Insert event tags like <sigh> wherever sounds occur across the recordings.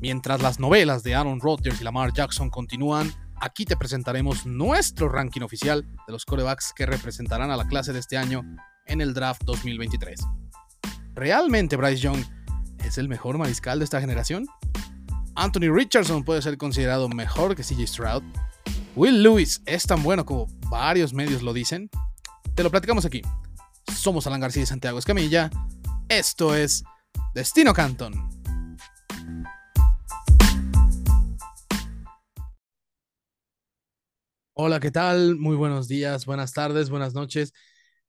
Mientras las novelas de Aaron Rodgers y Lamar Jackson continúan, aquí te presentaremos nuestro ranking oficial de los corebacks que representarán a la clase de este año en el draft 2023. ¿Realmente Bryce Young es el mejor mariscal de esta generación? Anthony Richardson puede ser considerado mejor que CJ Stroud. Will Lewis es tan bueno como varios medios lo dicen. Te lo platicamos aquí. Somos Alan García y Santiago Escamilla. Esto es Destino Canton. Hola, ¿qué tal? Muy buenos días, buenas tardes, buenas noches.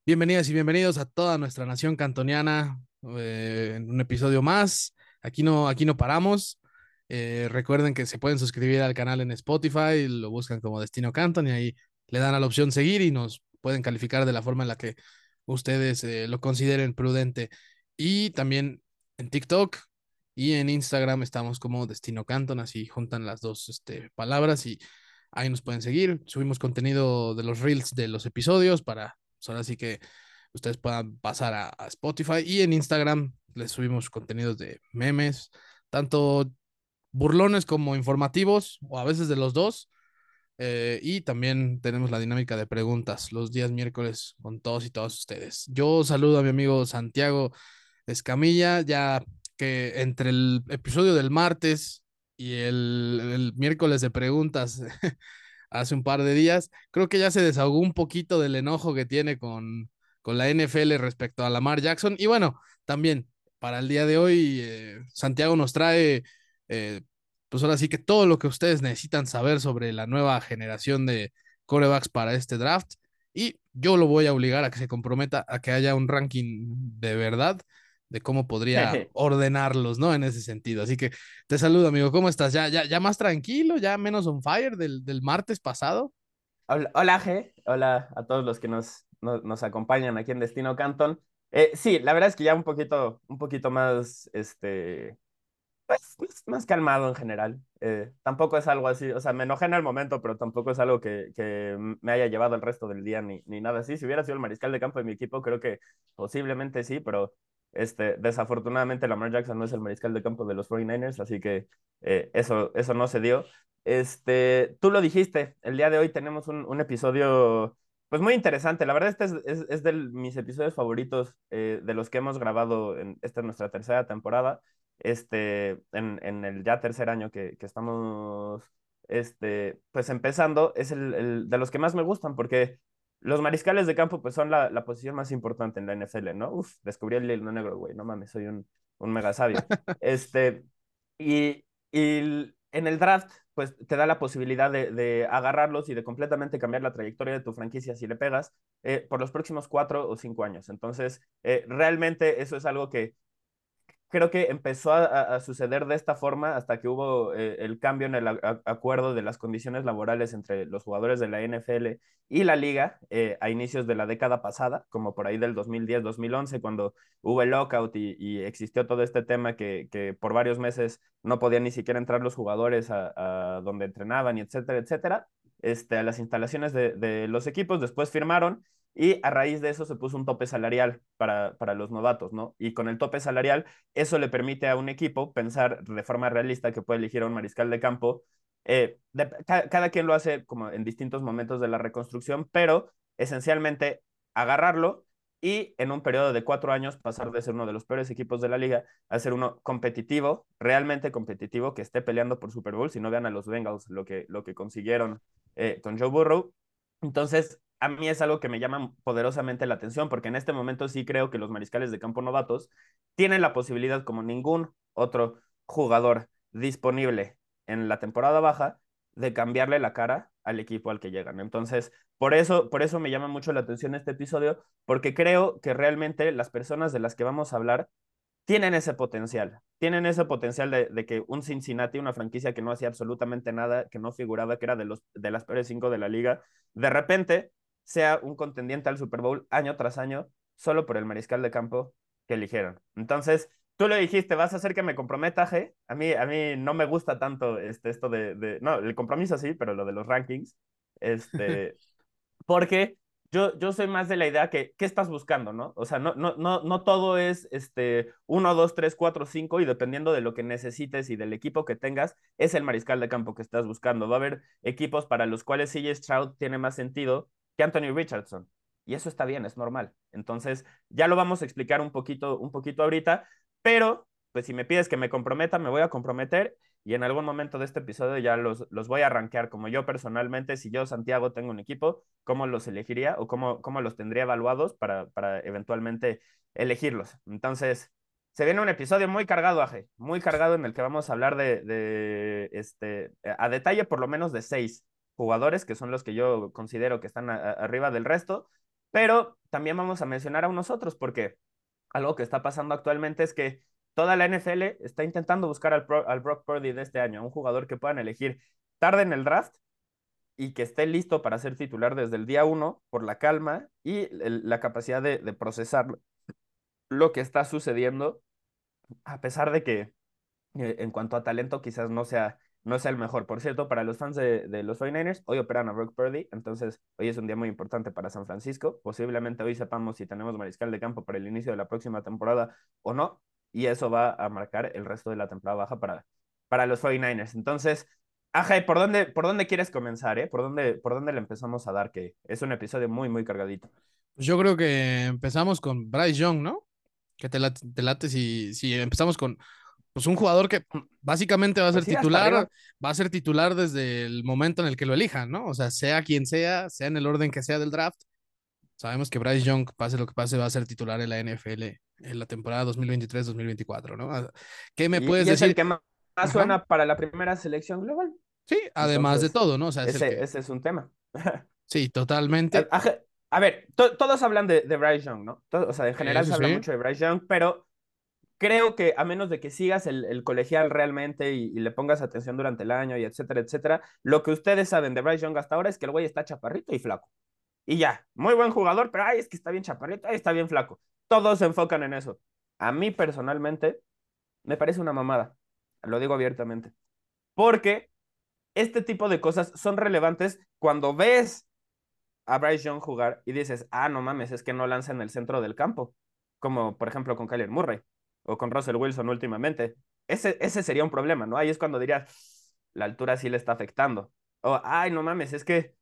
Bienvenidas y bienvenidos a toda nuestra nación cantoniana eh, en un episodio más. Aquí no, aquí no paramos. Eh, recuerden que se pueden suscribir al canal en Spotify, lo buscan como Destino Canton y ahí le dan a la opción seguir y nos pueden calificar de la forma en la que ustedes eh, lo consideren prudente. Y también en TikTok y en Instagram estamos como Destino Canton, así juntan las dos este, palabras y Ahí nos pueden seguir. Subimos contenido de los reels de los episodios para, pues, ahora sí que ustedes puedan pasar a, Spotify. Y en Instagram les subimos contenidos de memes, tanto burlones como informativos, o a veces de los dos. Eh, y también tenemos la dinámica de preguntas los días miércoles con todos y todas ustedes. Yo saludo a mi amigo Santiago Escamilla, ya que entre el episodio del martes y el, miércoles de preguntas <laughs> hace un par de días, creo que ya se desahogó un poquito del enojo que tiene con, con la NFL respecto a Lamar Jackson. Y bueno, también para el día de hoy, eh, Santiago nos trae, eh, pues ahora sí que todo lo que ustedes necesitan saber sobre la nueva generación de corebacks para este draft. Y yo lo voy a obligar a que se comprometa a que haya un ranking de verdad de cómo podría <laughs> ordenarlos, ¿no? En ese sentido. Así que te saludo, amigo. ¿Cómo estás? ¿Ya, ya, ya más tranquilo? ¿Ya menos on fire del, del martes pasado? Hola, hola, G. Hola a todos los que nos, nos, acompañan aquí en Destino Canton. Eh, sí, la verdad es que ya un poquito, un poquito más, este, pues, más, calmado en general. Eh, tampoco es algo así, o sea, me enojé en el momento, pero tampoco es algo que, que me haya llevado el resto del día ni, ni nada así. Si hubiera sido el mariscal de campo de mi equipo, creo que posiblemente sí, pero este, desafortunadamente, Lamar Jackson no es el mariscal de campo de los 49ers, así que eh, eso, eso no se dio. Este, tú lo dijiste, el día de hoy tenemos un, un episodio pues muy interesante. La verdad, este es, es, es de mis episodios favoritos eh, de los que hemos grabado en esta es nuestra tercera temporada, este, en, en el ya tercer año que, que estamos este, pues empezando, es el, el, de los que más me gustan porque los mariscales de campo, pues son la, la, posición más importante en la NFL, ¿no? Uf, descubrí el hilo negro, güey, no mames, soy un, un mega sabio. <laughs> este, y, y en el draft, pues te da la posibilidad de, de, agarrarlos y de completamente cambiar la trayectoria de tu franquicia si le pegas eh, por los próximos cuatro o cinco años. Entonces, eh, realmente eso es algo que creo que empezó a, a, suceder de esta forma hasta que hubo eh, el cambio en el a, acuerdo de las condiciones laborales entre los jugadores de la NFL y la liga eh, a inicios de la década pasada, como por ahí del 2010-2011, cuando hubo el lockout y, y, existió todo este tema que, que, por varios meses no podían ni siquiera entrar los jugadores a, a donde entrenaban y etcétera, etcétera, este, a las instalaciones de, de los equipos, después firmaron y a raíz de eso se puso un tope salarial para, para los novatos, ¿no? Y con el tope salarial, eso le permite a un equipo pensar de forma realista que puede elegir a un mariscal de campo. Eh, cada quien lo hace como en distintos momentos de la reconstrucción, pero esencialmente agarrarlo y en un periodo de cuatro años pasar de ser uno de los peores equipos de la liga a ser uno competitivo, realmente competitivo, que esté peleando por Super Bowl, si no vean a los Bengals lo que, lo que consiguieron eh, con Joe Burrow. Entonces, a mí es algo que me llama poderosamente la atención, porque en este momento sí creo que los mariscales de campo novatos tienen la posibilidad, como ningún otro jugador disponible en la temporada baja, de cambiarle la cara al equipo al que llegan. Entonces, por eso, por eso me llama mucho la atención este episodio, porque creo que realmente las personas de las que vamos a hablar tienen ese potencial, tienen ese potencial de, que un Cincinnati, una franquicia que no hacía absolutamente nada, que no figuraba, que era de, los, de las peores cinco de la liga, de repente sea un contendiente al Super Bowl año tras año solo por el mariscal de campo que eligieron. Entonces, tú lo dijiste, vas a hacer que me comprometa, G. A mí, a mí no me gusta tanto este, esto de, de, no, el compromiso sí, pero lo de los rankings, este, <laughs> porque yo, yo soy más de la idea que, ¿qué estás buscando, no? O sea, no, no, no, no todo es este 1, 2, 3, 4, 5 y dependiendo de lo que necesites y del equipo que tengas, es el mariscal de campo que estás buscando. Va a haber equipos para los cuales CJ Stroud tiene más sentido que Anthony Richardson. Y eso está bien, es normal. Entonces, ya lo vamos a explicar un poquito, un poquito ahorita, pero pues si me pides que me comprometa, me voy a comprometer y en algún momento de este episodio ya los, los voy a arranquear como yo personalmente, si yo, Santiago, tengo un equipo, cómo los elegiría o cómo, cómo los tendría evaluados para, para eventualmente elegirlos. Entonces, se viene un episodio muy cargado, Aje, muy cargado en el que vamos a hablar de, de este, a detalle por lo menos de seis jugadores, que son los que yo considero que están arriba del resto, pero también vamos a mencionar a unos otros, porque algo que está pasando actualmente es que toda la NFL está intentando buscar al, Brock Purdy de este año, un jugador que puedan elegir tarde en el draft y que esté listo para ser titular desde el día uno por la calma y la capacidad de, de, procesar lo que está sucediendo, a pesar de que eh, en cuanto a talento quizás no sea no es el mejor. Por cierto, para los fans de, los 49ers, hoy operan a Brock Purdy, entonces hoy es un día muy importante para San Francisco. Posiblemente hoy sepamos si tenemos mariscal de campo para el inicio de la próxima temporada o no, y eso va a marcar el resto de la temporada baja para, para los 49ers. Entonces, Ajá, ¿por dónde, ¿por dónde quieres comenzar? Eh? ¿Por, dónde, ¿Por dónde le empezamos a dar? Que es un episodio muy, muy cargadito. Pues yo creo que empezamos con Bryce Young, ¿no? Que te late, te late si, si empezamos con pues un jugador que básicamente va a ser pues titular, va a ser titular desde el momento en el que lo elijan, ¿no? O sea, sea quien sea, sea en el orden que sea del draft. Sabemos que Bryce Young, pase lo que pase, va a ser titular en la NFL en la temporada 2023-2024, ¿no? Ah, ¿Qué me puedes y decir? Es el que más suena para la primera selección global. Sí, además de todo, ¿no? O sea, ese, ese, es un tema. <laughs> sí, totalmente. A, ver, todos hablan de, de, Bryce Young, ¿no? o sea, en general se habla mucho de Bryce Young, pero creo que a menos de que sigas el, el colegial realmente y, le pongas atención durante el año y etcétera, etcétera, lo que ustedes saben de Bryce Young hasta ahora es que el güey está chaparrito y flaco. Y ya, muy buen jugador, pero ay, es que está bien chaparrito, ay, está bien flaco. Todos se enfocan en eso. A mí personalmente me parece una mamada, lo digo abiertamente, porque este tipo de cosas son relevantes cuando ves a Bryce Young jugar y dices, ah, no mames, es que no lanza en el centro del campo, como por ejemplo con Kyler Murray o con Russell Wilson últimamente. Ese, ese sería un problema, ¿no? Ahí es cuando dirías, la altura sí le está afectando. O, ay, no mames, es que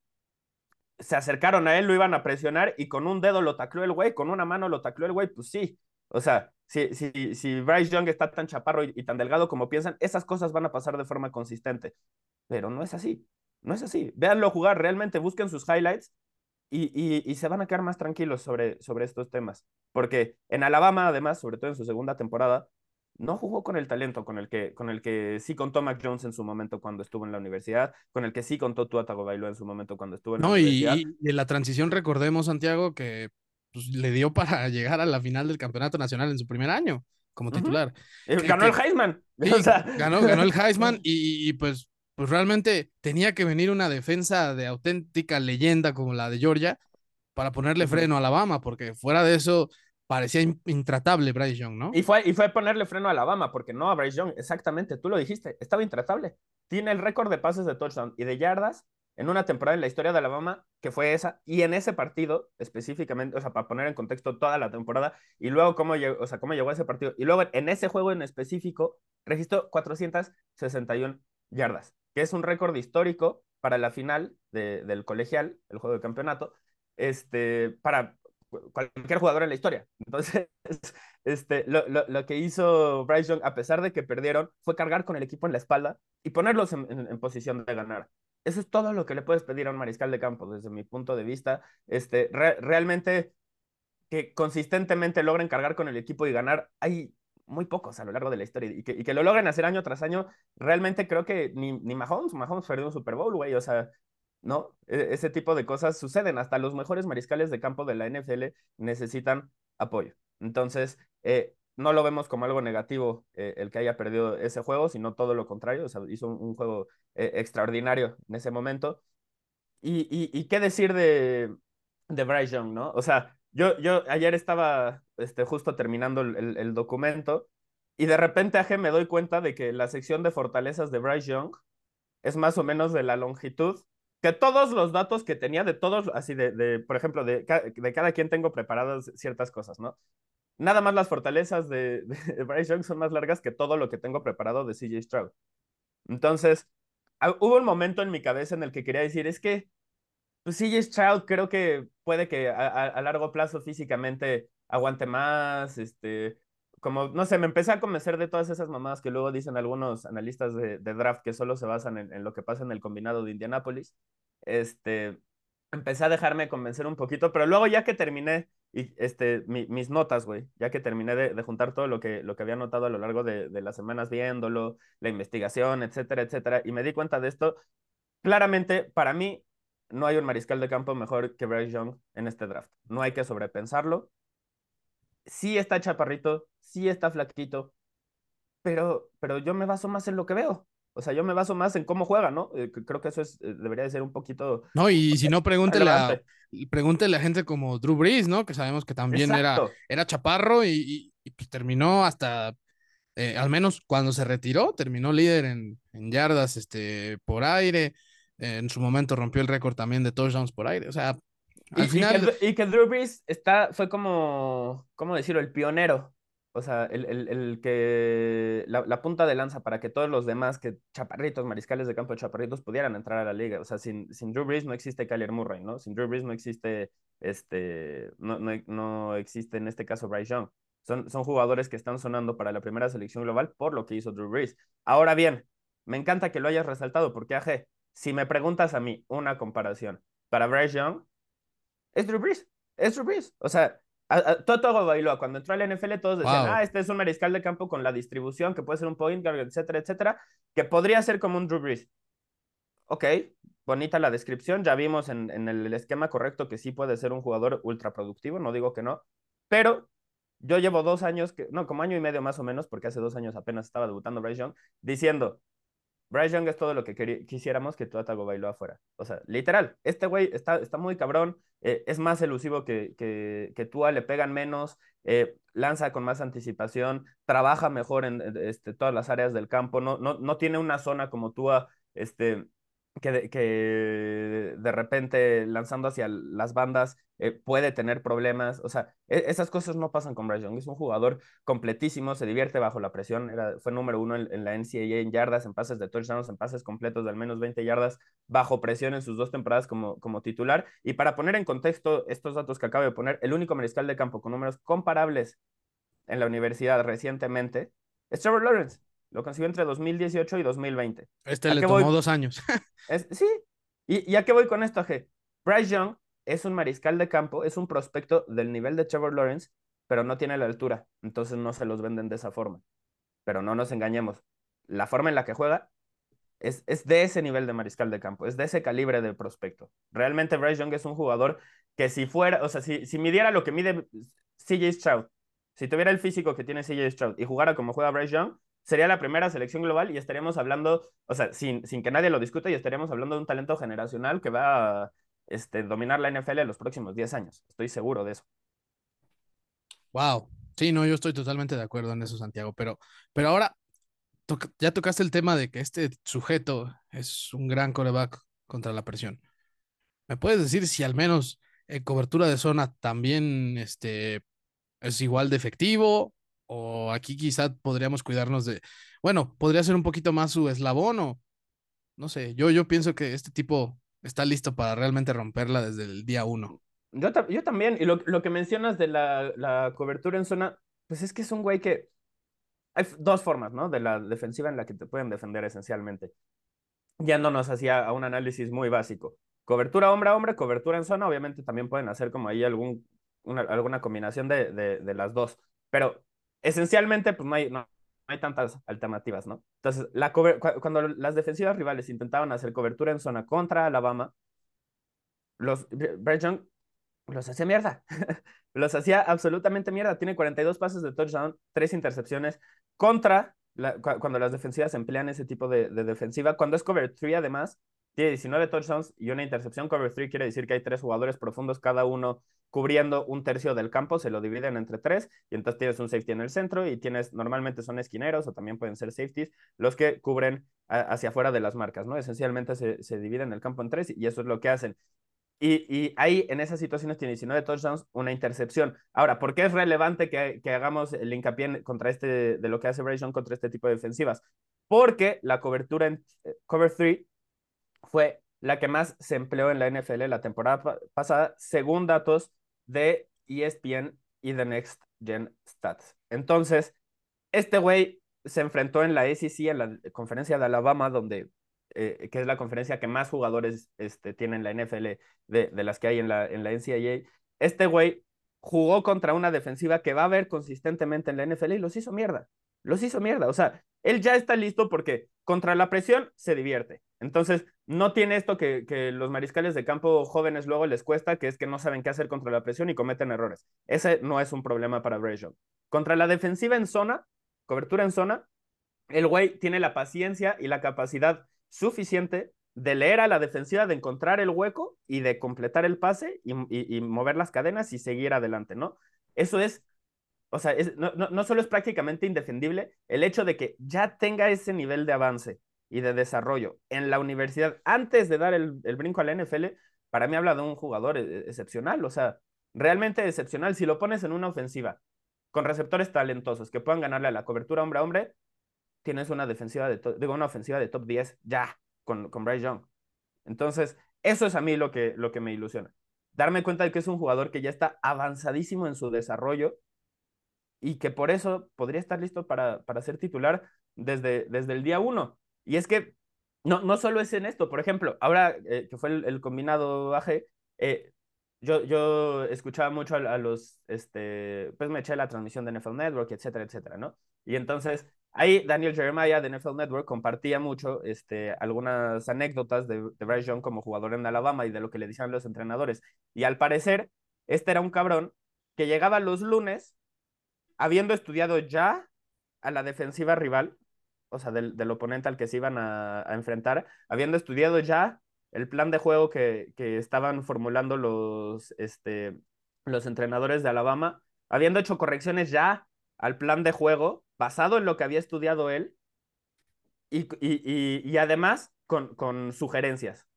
se acercaron a él, lo iban a presionar y con un dedo lo tacló el güey, con una mano lo tacló el güey, pues sí. O sea, si, si, si Bryce Young está tan chaparro y, y, tan delgado como piensan, esas cosas van a pasar de forma consistente. Pero no es así. No es así. Véanlo jugar, realmente busquen sus highlights y, y, y, se van a quedar más tranquilos sobre, sobre estos temas. Porque en Alabama, además, sobre todo en su segunda temporada, no jugó con el talento con el que, con el que sí contó Mac Jones en su momento cuando estuvo en la universidad, con el que sí contó Tua Tagovailoa en su momento cuando estuvo en no, la universidad. Y, y en la transición recordemos, Santiago, que pues, le dio para <laughs> llegar a la final del campeonato nacional en su primer año como titular. Uh -huh. Ganó el Heisman. <laughs> Sí, o sea... ganó, ganó el <laughs> Heisman y, y pues pues realmente tenía que venir una defensa de auténtica leyenda como la de Georgia para ponerle freno a Alabama, porque fuera de eso parecía intratable Bryce Young, ¿no? Y fue, y fue ponerle freno a Alabama, porque no a Bryce Young, exactamente, tú lo dijiste, estaba intratable. Tiene el récord de pases de touchdown y de yardas en una temporada en la historia de Alabama, que fue esa, y en ese partido específicamente, o sea, para poner en contexto toda la temporada, y luego cómo llegó, o sea, cómo llegó a ese partido, y luego en ese juego en específico, registró 461 yardas que es un récord histórico para la final de, del colegial, el juego de campeonato, este, para cualquier jugador en la historia. <laughs> Entonces, este, lo, lo, lo, que hizo Bryce Young, a pesar de que perdieron, fue cargar con el equipo en la espalda y ponerlos en, posición de ganar. Eso es todo lo que le puedes pedir a un mariscal de campo, desde mi punto de vista. Este, re, realmente que consistentemente logren cargar con el equipo y ganar. Hay muy pocos a lo largo de la historia y que, y que lo logren hacer año tras año, realmente creo que ni, ni Mahomes, Mahomes perdió un Super Bowl, güey, o sea, ¿no? E ese tipo de cosas suceden, hasta los mejores mariscales de campo de la NFL necesitan apoyo. Entonces, eh, no lo vemos como algo negativo eh, el que haya perdido ese juego, sino todo lo contrario, o sea, hizo un, juego eh, extraordinario en ese momento. Y, y, y qué decir de, de Bryce Young, ¿no? O sea, yo, yo ayer estaba este, justo terminando el, el, documento y de repente aje, me doy cuenta de que la sección de fortalezas de Bryce Young es más o menos de la longitud que todos los datos que tenía de todos, así de, de por ejemplo, de, de cada quien tengo preparadas ciertas cosas, ¿no? Nada más las fortalezas de, <laughs> de Bryce Young son más largas que todo lo que tengo preparado de CJ Stroud. Entonces, hubo un momento en mi cabeza en el que quería decir, es que pues CJ Stroud creo que puede que a, a, largo plazo físicamente aguante más, este, como, no sé, me empecé a convencer de todas esas mamadas que luego dicen algunos analistas de, de draft que solo se basan en, en, lo que pasa en el combinado de Indianapolis. Este, empecé a dejarme convencer un poquito, pero luego ya que terminé y, este, mi, mis notas, güey, ya que terminé de, de, juntar todo lo que, lo que había notado a lo largo de, de las semanas viéndolo, la investigación, etcétera, etcétera, y me di cuenta de esto, claramente, para mí, no hay un mariscal de campo mejor que Bryce Young en este draft. No hay que sobrepensarlo. Sí está chaparrito, sí está flaquito, pero, pero yo me baso más en lo que veo. O sea, yo me baso más en cómo juega, ¿no? Eh, creo que eso es, eh, debería de ser un poquito. No, y si no, pregúntele a, pregúntele a gente como Drew Brees, ¿no? Que sabemos que también era, era chaparro y, y, y pues terminó hasta, eh, al menos cuando se retiró, terminó líder en, en yardas este, por aire. En su momento rompió el récord también de touchdowns por aire. O sea, al y, final. Y que, y que Drew Brees está, fue como, ¿cómo decirlo? El pionero o sea, el, el, el que la, la, punta de lanza para que todos los demás que chaparritos, mariscales de campo chaparritos pudieran entrar a la liga. O sea, sin, sin Drew Brees no existe Kyler Murray, ¿no? Sin Drew Brees no existe, este, no, no, no existe en este caso Bryce Young. Son, son jugadores que están sonando para la primera selección global por lo que hizo Drew Brees. Ahora bien, me encanta que lo hayas resaltado porque, aje, si me preguntas a mí una comparación para Bryce Young, es Drew Brees. Es Drew Brees. O sea, Toto Bailoa, cuando entró al NFL, todos decían, wow. ah, este es un mariscal de campo con la distribución, que puede ser un point guard, etcétera, etcétera, que podría ser como un Drew Brees. Ok, bonita la descripción, ya vimos en, en el esquema correcto que sí puede ser un jugador ultra productivo, no digo que no, pero yo llevo dos años, que, no, como año y medio más o menos, porque hace dos años apenas estaba debutando Bryce Young, diciendo, Bryce Young es todo lo que quisiéramos que Tua Tagovailoa fuera. O sea, literal, este güey está, está muy cabrón, eh, es más elusivo que, que, que Tua, le pegan menos, eh, lanza con más anticipación, trabaja mejor en este, todas las áreas del campo, no, no, no tiene una zona como Tua, este, que de, que de repente lanzando hacia las bandas eh, puede tener problemas. O sea, e esas cosas no pasan con Bryce Young. Es un jugador completísimo, se divierte bajo la presión. Era, fue número uno en, en, la NCAA en yardas, en pases de touchdowns, en pases completos de al menos 20 yardas bajo presión en sus dos temporadas como, como titular. Y para poner en contexto estos datos que acabo de poner, el único mariscal de campo con números comparables en la universidad recientemente es Trevor Lawrence. Lo consiguió entre 2018 y 2020. Este le tomó voy? dos años. <laughs> es, sí. ¿Y, ¿Y, a qué voy con esto, G? Bryce Young es un mariscal de campo, es un prospecto del nivel de Trevor Lawrence, pero no tiene la altura. Entonces no se los venden de esa forma. Pero no nos engañemos. La forma en la que juega es, es de ese nivel de mariscal de campo, es de ese calibre de prospecto. Realmente Bryce Young es un jugador que si fuera, o sea, si, si midiera lo que mide CJ Stroud, si tuviera el físico que tiene CJ Stroud y jugara como juega Bryce Young, sería la primera selección global y estaríamos hablando, o sea, sin, sin que nadie lo discute, y estaríamos hablando de un talento generacional que va a este, dominar la NFL en los próximos 10 años. Estoy seguro de eso. Wow. Sí, no, yo estoy totalmente de acuerdo en eso, Santiago, pero, pero ahora ya tocaste el tema de que este sujeto es un gran coreback contra la presión. ¿Me puedes decir si al menos en cobertura de zona también este, es igual de efectivo o aquí quizá podríamos cuidarnos de, bueno, podría ser un poquito más su eslabón o no sé, yo, yo pienso que este tipo está listo para realmente romperla desde el día uno. Yo, yo también, y lo, lo, que mencionas de la, la, cobertura en zona, pues es que es un güey que hay dos formas, ¿no? De la defensiva en la que te pueden defender esencialmente. Yéndonos hacia un análisis muy básico. Cobertura hombre a hombre, cobertura en zona, obviamente también pueden hacer como ahí algún, una, alguna combinación de, de, de las dos. Pero esencialmente, pues no hay, no, hay tantas alternativas, ¿no? Entonces, la cuando las defensivas rivales intentaban hacer cobertura en zona contra Alabama, los Brett Young los hacía mierda. <laughs> los hacía absolutamente mierda. Tiene 42 pases de touchdown, 3 intercepciones contra cuando las defensivas emplean ese tipo de, de, defensiva. Cuando es cover 3, además, tiene 19 touchdowns y una intercepción. Cover 3 quiere decir que hay tres jugadores profundos, cada uno cubriendo un tercio del campo, se lo dividen entre tres y entonces tienes un safety en el centro y tienes, normalmente son esquineros o también pueden ser safeties, los que cubren hacia afuera de las marcas, ¿no? Esencialmente se, se dividen el campo en tres y eso es lo que hacen. Y, y, ahí, en esas situaciones, tiene 19 touchdowns, una intercepción. Ahora, ¿por qué es relevante que, que hagamos el hincapié contra este, de lo que hace Young contra este tipo de defensivas? Porque la cobertura en eh, cover 3 fue la que más se empleó en la NFL la temporada pasada, según datos de ESPN y The Next Gen Stats. Entonces, este güey se enfrentó en la SEC, en la conferencia de Alabama, donde, eh, que es la conferencia que más jugadores este, tienen la NFL de, de, las que hay en la, en la NCAA. Este güey jugó contra una defensiva que va a ver consistentemente en la NFL y los hizo mierda. Los hizo mierda. O sea, él ya está listo porque contra la presión se divierte. Entonces, no tiene esto que, los mariscales de campo jóvenes luego les cuesta, que es que no saben qué hacer contra la presión y cometen errores. Ese no es un problema para Bray Contra la defensiva en zona, cobertura en zona, el güey tiene la paciencia y la capacidad suficiente de leer a la defensiva, de encontrar el hueco y de completar el pase y, mover las cadenas y seguir adelante, ¿no? Eso es o sea, no, no, solo es prácticamente indefendible el hecho de que ya tenga ese nivel de avance y de desarrollo en la universidad antes de dar el, el brinco a la NFL, para mí habla de un jugador e, excepcional, o sea, realmente excepcional. Si lo pones en una ofensiva con receptores talentosos que puedan ganarle a la cobertura hombre a hombre, tienes una defensiva de digo, una ofensiva de top 10 ya con, con Bryce Young. Entonces, eso es a mí lo que, lo que me ilusiona. Darme cuenta de que es un jugador que ya está avanzadísimo en su desarrollo y que por eso podría estar listo para, para ser titular desde, desde el día uno. Y es que no, no solo es en esto, por ejemplo, ahora eh, que fue el, combinado AG, eh, yo, yo escuchaba mucho a, a, los, este, pues me eché la transmisión de NFL Network, etcétera, etcétera, ¿no? Y entonces ahí Daniel Jeremiah de NFL Network compartía mucho este, algunas anécdotas de, de Bryce Young como jugador en Alabama y de lo que le decían los entrenadores. Y al parecer, este era un cabrón que llegaba los lunes habiendo estudiado ya a la defensiva rival, o sea, del, del oponente al que se iban a, a, enfrentar, habiendo estudiado ya el plan de juego que, que estaban formulando los, este, los entrenadores de Alabama, habiendo hecho correcciones ya al plan de juego basado en lo que había estudiado él y, y, y, y además con, con sugerencias.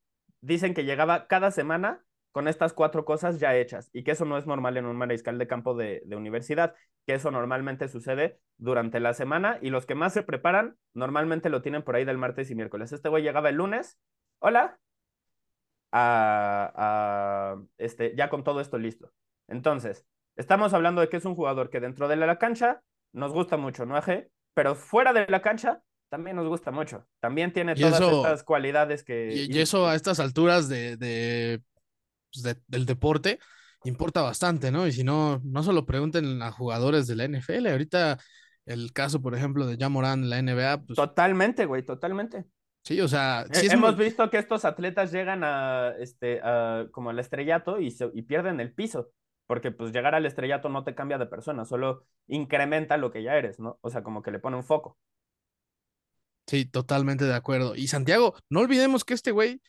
Dicen que llegaba cada semana con estas cuatro cosas ya hechas y que eso no es normal en un mariscal de campo de, de, universidad, que eso normalmente sucede durante la semana y los que más se preparan normalmente lo tienen por ahí del martes y miércoles. Este güey llegaba el lunes, hola, a, a, este, ya con todo esto listo. Entonces, estamos hablando de que es un jugador que dentro de la cancha nos gusta mucho, ¿no, Aje? Pero fuera de la cancha también nos gusta mucho. También tiene todas eso, estas cualidades que... Y, y, eso a estas alturas de, de pues, de, del deporte importa bastante, ¿no? Y si no, no solo pregunten a jugadores de la NFL, ahorita el caso, por ejemplo, de Jamoran en la NBA. Pues... Totalmente, güey, totalmente. Sí, o sea, sí es hemos muy... visto que estos atletas llegan a, este, a, como al estrellato y, se, y pierden el piso, porque pues llegar al estrellato no te cambia de persona, solo incrementa lo que ya eres, ¿no? O sea, como que le pone un foco. Sí, totalmente de acuerdo. Y Santiago, no olvidemos que este güey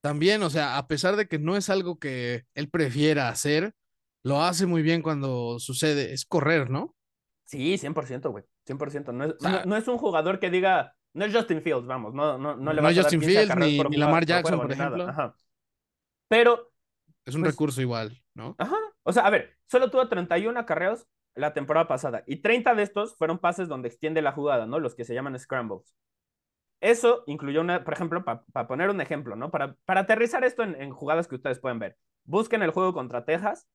también, o sea, a pesar de que no es algo que él prefiera hacer, lo hace muy bien cuando sucede, es correr, ¿no? Sí, 100%, güey, 100%. No es, o sea, no, no, es un jugador que diga, no es Justin Fields, vamos, no, no, no le va no a Justin Fields ni, ni Lamar Jackson, por, por ejemplo. Ajá. Pero... Es un pues, recurso igual, ¿no? Ajá, o sea, a ver, solo tuvo 31 acarreos la temporada pasada y 30 de estos fueron pases donde extiende la jugada, ¿no? Los que se llaman scrambles. Eso incluyó una, por ejemplo, para pa poner un ejemplo, ¿no? Para, para aterrizar esto en, en, jugadas que ustedes pueden ver. Busquen el juego contra Texas,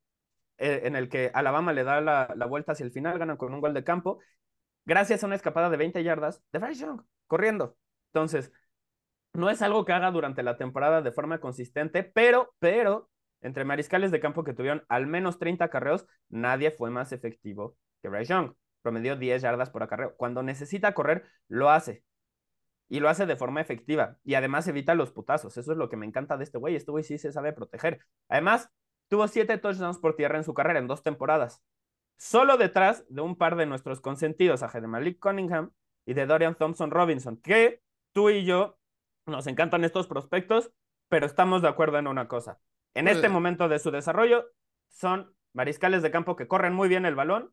eh, en el que Alabama le da la, la, vuelta hacia el final, ganan con un gol de campo, gracias a una escapada de 20 yardas de Bryce Young, corriendo. Entonces, no es algo que haga durante la temporada de forma consistente, pero, pero, entre mariscales de campo que tuvieron al menos 30 carreos, nadie fue más efectivo que Bryce Young. Promedió 10 yardas por acarreo. Cuando necesita correr, lo hace y lo hace de forma efectiva. Y además evita los putazos. Eso es lo que me encanta de este güey. Este güey sí se sabe proteger. Además, tuvo siete touchdowns por tierra en su carrera en dos temporadas. Solo detrás de un par de nuestros consentidos, a Malik Cunningham y de Dorian Thompson Robinson, que tú y yo nos encantan estos prospectos, pero estamos de acuerdo en una cosa. En este momento de su desarrollo, son mariscales de campo que corren muy bien el balón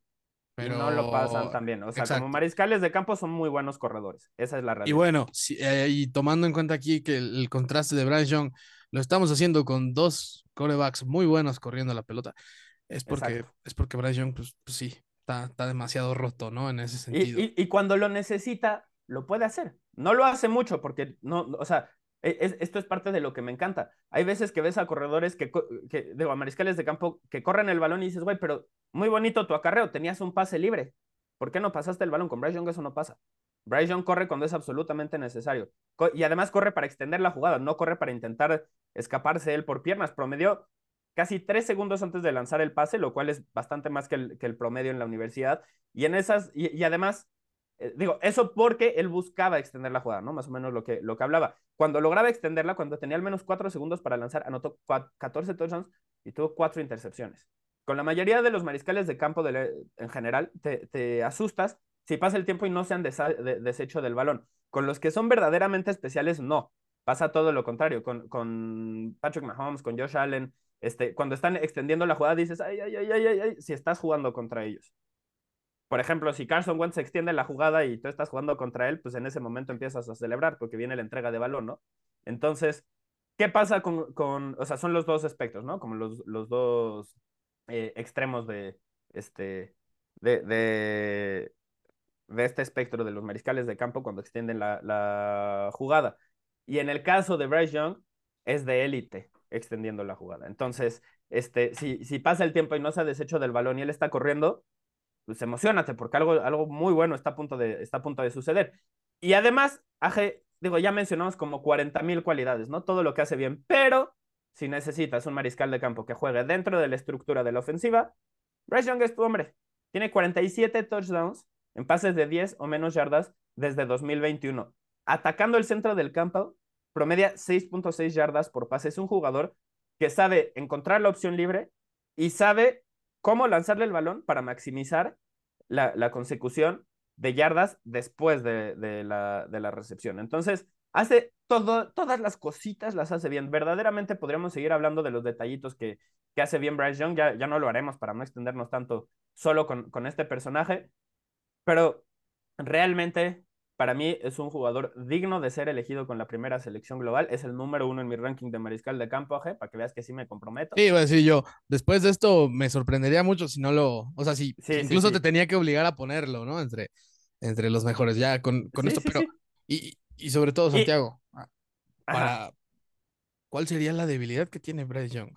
pero... y no lo pasan tan bien. O sea, como mariscales de campo son muy buenos corredores. Esa es la realidad. Y bueno, eh, y tomando en cuenta aquí que el, contraste de Bryce Young lo estamos haciendo con dos corebacks muy buenos corriendo la pelota, es porque, es porque Bryce Young, pues, pues sí, está, está, demasiado roto, ¿no? En ese sentido. Y, y, y, cuando lo necesita, lo puede hacer. No lo hace mucho porque, no, o sea, e, esto es parte de lo que me encanta. Hay veces que ves a corredores que, que digo, a mariscales de campo que corren el balón y dices, güey, pero muy bonito tu acarreo, tenías un pase libre. ¿Por qué no pasaste el balón? Con Bryce Young eso no pasa. Bryce Young corre cuando es absolutamente necesario. Y además corre para extender la jugada, no corre para intentar escaparse él por piernas. Promedió casi tres segundos antes de lanzar el pase, lo cual es bastante más que el, que el promedio en la universidad. Y en esas, y además eh, digo, eso porque él buscaba extender la jugada, ¿no? Más o menos lo que, lo que hablaba. Cuando lograba extenderla, cuando tenía al menos cuatro segundos para lanzar, anotó 14 touchdowns y tuvo cuatro intercepciones. Con la mayoría de los mariscales de campo en general, te, asustas si pasa el tiempo y no se han deshecho del balón. Con los que son verdaderamente especiales, no. Pasa todo lo contrario. Con, con Patrick Mahomes, con Josh Allen, este, cuando están extendiendo la jugada, dices, ay, ay, ay, ay, ay, si estás jugando contra ellos por ejemplo, si Carson Wentz extiende la jugada y tú estás jugando contra él, pues en ese momento empiezas a celebrar porque viene la entrega de balón, ¿no? Entonces, ¿qué pasa con, con o sea, son los dos aspectos, ¿no? Como los, los dos eh, extremos de este, de, de, este espectro de los mariscales de campo cuando extienden la, la jugada. Y en el caso de Bryce Young, es de élite extendiendo la jugada. Entonces, este, si, si pasa el tiempo y no se ha deshecho del balón y él está corriendo, pues emocionate, porque algo, algo muy bueno está a, punto de, está a punto de suceder. Y además, Aje, digo, ya mencionamos como 40 mil cualidades, ¿no? Todo lo que hace bien, pero si necesitas un mariscal de campo que juegue dentro de la estructura de la ofensiva, Bryce Young es tu hombre. Tiene 47 touchdowns en pases de 10 o menos yardas desde 2021. Atacando el centro del campo, promedia 6.6 yardas por pase. Es un jugador que sabe encontrar la opción libre y sabe cómo lanzarle el balón para maximizar la, consecución de yardas después de, la, recepción. Entonces, hace todas las cositas las hace bien. Verdaderamente podríamos seguir hablando de los detallitos que, hace bien Bryce Young. Ya, no lo haremos para no extendernos tanto solo con este personaje. Pero realmente para mí es un jugador digno de ser elegido con la primera selección global. Es el número uno en mi ranking de mariscal de campo, para que veas que sí me comprometo. Sí, voy a yo, después de esto me sorprendería mucho si no lo, o sea, si, incluso te tenía que obligar a ponerlo, ¿no? Entre, entre los mejores, ya con, con esto, pero, y, y, sobre todo, Santiago, para, ¿cuál sería la debilidad que tiene Bryce Young?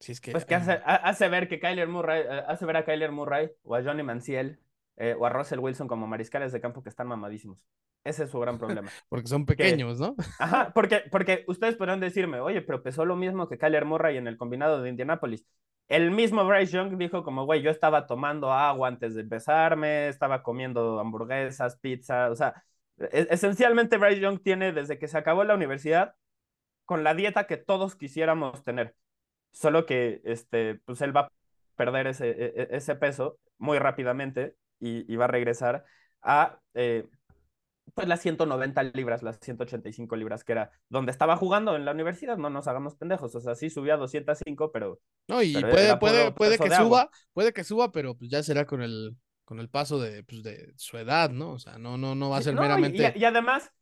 Si es que, pues que hace, hace ver que Kyler Murray, eh, hace ver a Kyler Murray o a Johnny Manziel eh, o a Russell Wilson como mariscales de campo que están mamadísimos. Ese es su gran <laughs> problema. porque son pequeños, ¿no? <laughs> Ajá, porque, porque ustedes podrán decirme, oye, pero pesó lo mismo que Kyler Murray en el combinado de Indianapolis. El mismo Bryce Young dijo como, güey, yo estaba tomando agua antes de empezarme, estaba comiendo hamburguesas, pizza, o sea, e-, esencialmente Bryce Young tiene desde que se acabó la universidad con la dieta que todos quisiéramos tener. Solo que, este, pues él va a perder ese, e-, e-, ese peso muy rápidamente y, va a regresar a eh, pues las 190 libras, las 185 libras, que era donde estaba jugando en la universidad, no nos hagamos pendejos, o sea, sí subía a 205, pero... No, y puede, puede, puede que suba, puede que suba, pero pues ya será con el, con el paso de, pues, de su edad, ¿no? O sea, no, no, no va a ser meramente... y, además,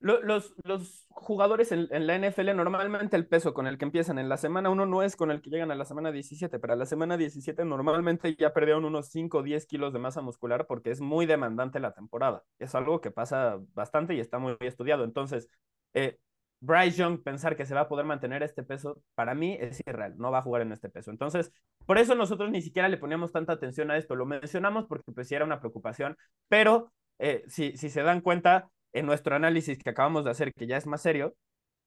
los, los jugadores en, la NFL, normalmente el peso con el que empiezan en la semana 1 no es con el que llegan a la semana 17, pero a la semana 17 normalmente ya perdieron unos 5 o 10 kilos de masa muscular porque es muy demandante la temporada. Es algo que pasa bastante y está muy estudiado. Entonces, eh, Bryce Young pensar que se va a poder mantener este peso, para mí es irreal, no va a jugar en este peso. Entonces, por eso nosotros ni siquiera le poníamos tanta atención a esto, lo mencionamos porque pues sí era una preocupación, pero eh, si, si se dan cuenta, en nuestro análisis que acabamos de hacer, que ya es más serio,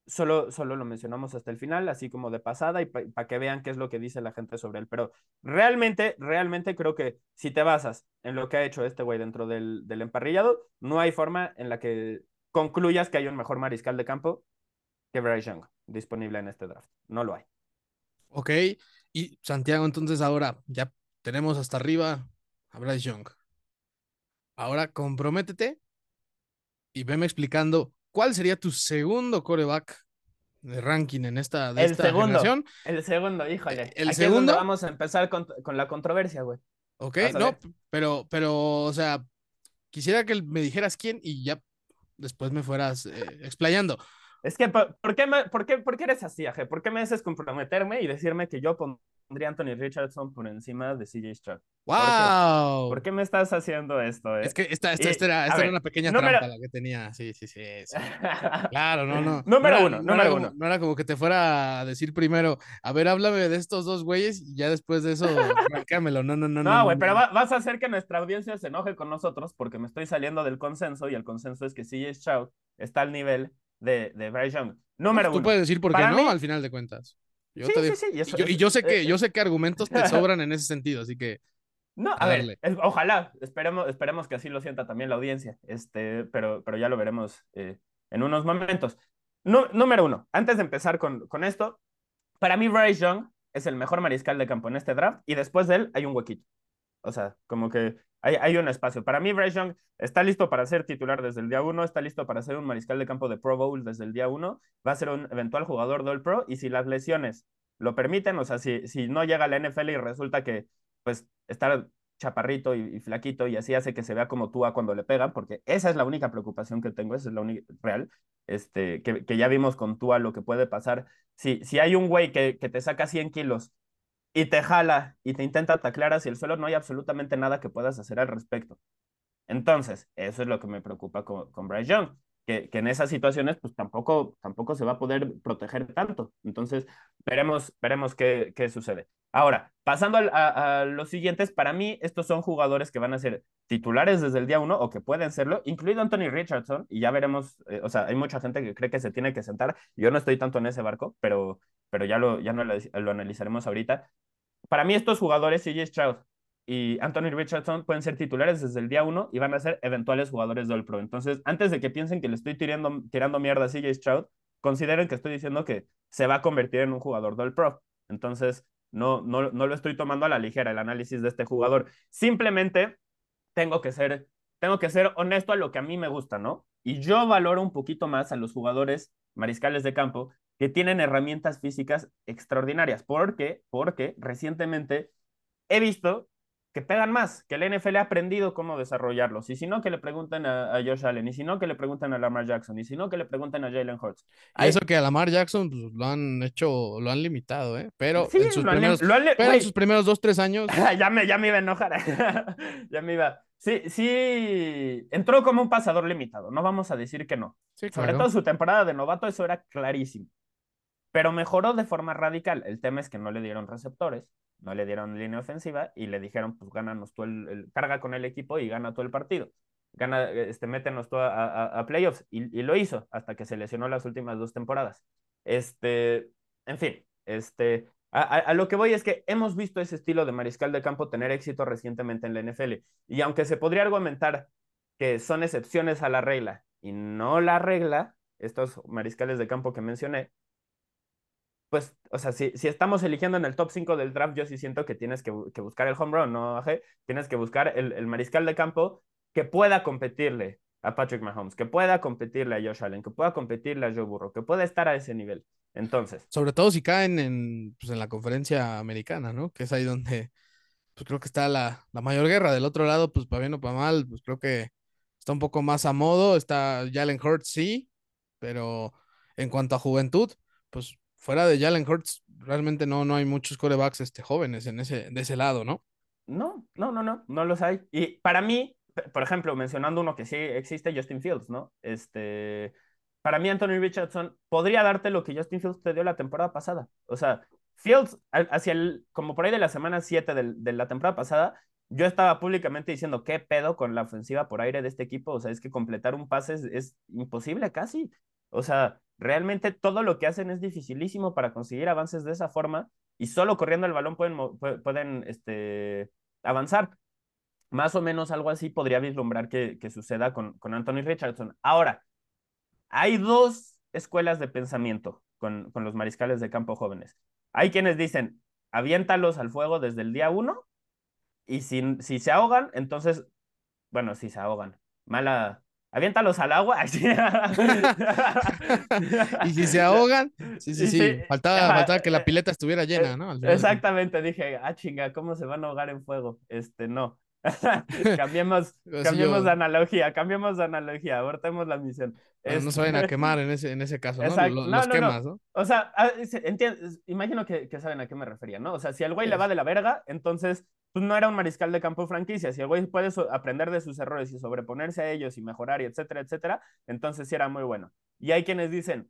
solo, solo lo mencionamos hasta el final, así como de pasada, y para que vean qué es lo que dice la gente sobre él. Pero realmente, realmente creo que si te basas en lo que ha hecho este güey dentro del, del emparrillado, no hay forma en la que concluyas que hay un mejor mariscal de campo que Bryce Young disponible en este draft. No lo hay. Ok, y Santiago, entonces ahora ya tenemos hasta arriba a Bryce Young. Ahora comprométete y veme explicando cuál sería tu segundo coreback de ranking en esta, de el esta segundo, generación. El segundo, híjole. El Aquí segundo. Es vamos a empezar con, con la controversia, güey. Ok, no, pero, pero, o sea, quisiera que me dijeras quién y ya después me fueras eh, explayando. Es que, ¿por, por qué me- por, qué, ¿por qué eres así, Aje? ¿Por qué me haces comprometerme y decirme que yo pondría a Anthony Richardson por encima de CJ Stroud? ¡Wow! ¿Por qué me estás haciendo esto, eh? Es que esta, esta, Y, era, esta ver, era una pequeña número- trampa la que tenía. Sí, sí, sí. sí. <laughs> Claro, no, no. Número no era- uno, no número era como- uno. no era como que te fuera a decir primero, a ver, háblame de estos dos güeyes y ya después de eso, <laughs> marcámelo. No, no, no. No, güey, no, pero va- vas a hacer que nuestra audiencia se enoje con nosotros porque me estoy saliendo del consenso y el consenso es que CJ Stroud está al nivel de, de Bryce Young. Número Tú uno. puedes decir por qué Para no, mí- al final de cuentas. Yo Sí, te sí, digo- sí, y eso- y yo, y yo sé que, yo sé que argumentos te <laughs> sobran en ese sentido, así que No, A a ver, es- ojalá, esperemos, esperemos que así lo sienta también la audiencia, este, pero, pero ya lo veremos eh, en unos momentos. Nu- número uno, antes de empezar con, con esto, para mí Bryce Young es el mejor mariscal de campo en este draft y después de él hay un huequito. O sea, como que hay, hay un espacio. Para mí Bryce Young está listo para ser titular desde el día uno, está listo para ser un mariscal de campo de Pro Bowl desde el día uno, va a ser un eventual jugador de All Pro y si las lesiones lo permiten, o sea, si, si no llega a la NFL y resulta que pues estar chaparrito y, flaquito y así hace que se vea como Tua cuando le pegan, porque esa es la única preocupación que tengo, esa es la única real, este, que, que ya vimos con Tua lo que puede pasar. Si, si hay un güey que, que te saca 100 kilos y te jala y te intenta taclear hacia el suelo, no hay absolutamente nada que puedas hacer al respecto. Entonces, eso es lo que me preocupa con, con Bryce Young, que, que en esas situaciones pues tampoco, tampoco se va a poder proteger tanto. Entonces, veremos, veremos qué, qué sucede. Ahora, pasando a, a los siguientes, para mí estos son jugadores que van a ser titulares desde el día uno o que pueden serlo, incluido Anthony Richardson, y ya veremos, eh, o sea, hay mucha gente que cree que se tiene que sentar, yo no estoy tanto en ese barco, pero, pero ya, lo, ya no lo, analizaremos ahorita. Para mí estos jugadores, CJ Stroud y Anthony Richardson, pueden ser titulares desde el día uno y van a ser eventuales jugadores del Pro. Entonces, antes de que piensen que le estoy tirando, tirando mierda a CJ Stroud, consideren que estoy diciendo que se va a convertir en un jugador del Pro. Entonces, no, no, no lo estoy tomando a la ligera el análisis de este jugador. Simplemente tengo que ser, tengo que ser honesto a lo que a mí me gusta, ¿no? Y yo valoro un poquito más a los jugadores mariscales de campo que tienen herramientas físicas extraordinarias. ¿Por qué? Porque recientemente he visto que pegan más, que el NFL ha aprendido cómo desarrollarlos. Y si no, que le pregunten a, a Josh Allen, y si no, que le pregunten a Lamar Jackson, y si no, que le pregunten a Jalen Hurts. Y Hay- eso que a Lamar Jackson pues, lo han hecho, lo han limitado, ¿eh? Pero, Sí, en, sus lo primeros, lo han- pero en sus primeros dos, tres años, <laughs> ya, me, ya me iba a enojar. <laughs> ya me iba. Sí, sí, entró como un pasador limitado, no vamos a decir que no. sí, Sobre claro. todo su temporada de novato, eso era clarísimo. Pero mejoró de forma radical. El tema es que no le dieron receptores, no le dieron línea ofensiva y le dijeron, pues gánanos tú el, carga con el equipo y gana todo el partido. Gana, este, métenos tú a, playoffs. Y, lo hizo hasta que se lesionó las últimas dos temporadas. Este, en fin, este, a- a lo que voy es que hemos visto ese estilo de mariscal de campo tener éxito recientemente en la NFL. Y aunque se podría argumentar que son excepciones a la regla y no la regla, estos mariscales de campo que mencioné, pues, o sea, si, si estamos eligiendo en el top 5 del draft, yo sí siento que tienes que, que buscar el home run, ¿no? Tienes que buscar el, el mariscal de campo que pueda competirle a Patrick Mahomes, que pueda competirle a Josh Allen, que pueda competirle a Joe Burrow, que pueda estar a ese nivel. Entonces, Sobre todo si caen en, pues, en la conferencia americana, ¿no? Que es ahí donde, pues creo que está la, la mayor guerra. Del otro lado, pues para bien o para mal, pues creo que está un poco más a modo. Está Jalen Hurts, sí, pero en cuanto a juventud, pues fuera de Jalen Hurts, realmente no, no hay muchos corebacks este, jóvenes en ese, de ese lado, ¿no? no, no, no, no, no los hay. Y para mí, por ejemplo, mencionando uno que sí existe, Justin Fields, ¿no? Este, para mí Anthony Richardson podría darte lo que Justin Fields te dio la temporada pasada. O sea, Fields, hacia el, como por ahí de la semana 7 del- de la temporada pasada, yo estaba públicamente diciendo, ¿qué pedo con la ofensiva por aire de este equipo? O sea, es que completar un pase es imposible casi. O sea, realmente todo lo que hacen es dificilísimo para conseguir avances de esa forma y solo corriendo el balón pueden, pueden este, avanzar. Más o menos algo así podría vislumbrar que, que suceda con, con Anthony Richardson. Ahora, hay dos escuelas de pensamiento con, con los mariscales de campo jóvenes. Hay quienes dicen, aviéntalos al fuego desde el día uno y si, si se ahogan, entonces, bueno, si se ahogan, mala, aviéntalos al agua. <laughs> y si se ahogan, sí, sí, sí, faltaba, faltaba, que la pileta estuviera llena, ¿no? Exactamente, dije, ah, chinga, ¿cómo se van a ahogar en fuego? Este, no. <laughs> cambiemos, cambiemos de analogía, cambiemos de analogía, abortemos la misión. No se vayan a <laughs> quemar en ese, en ese caso, ¿no? Los, quemas, ¿no? O sea, ah, imagino que, que, saben a qué me refería, ¿no? O sea, si el güey le va de la verga, entonces pues no era un mariscal de campo franquicia. Si el güey puede aprender de sus errores y sobreponerse a ellos y mejorar y etcétera, etcétera, entonces sí era muy bueno. Y hay quienes dicen,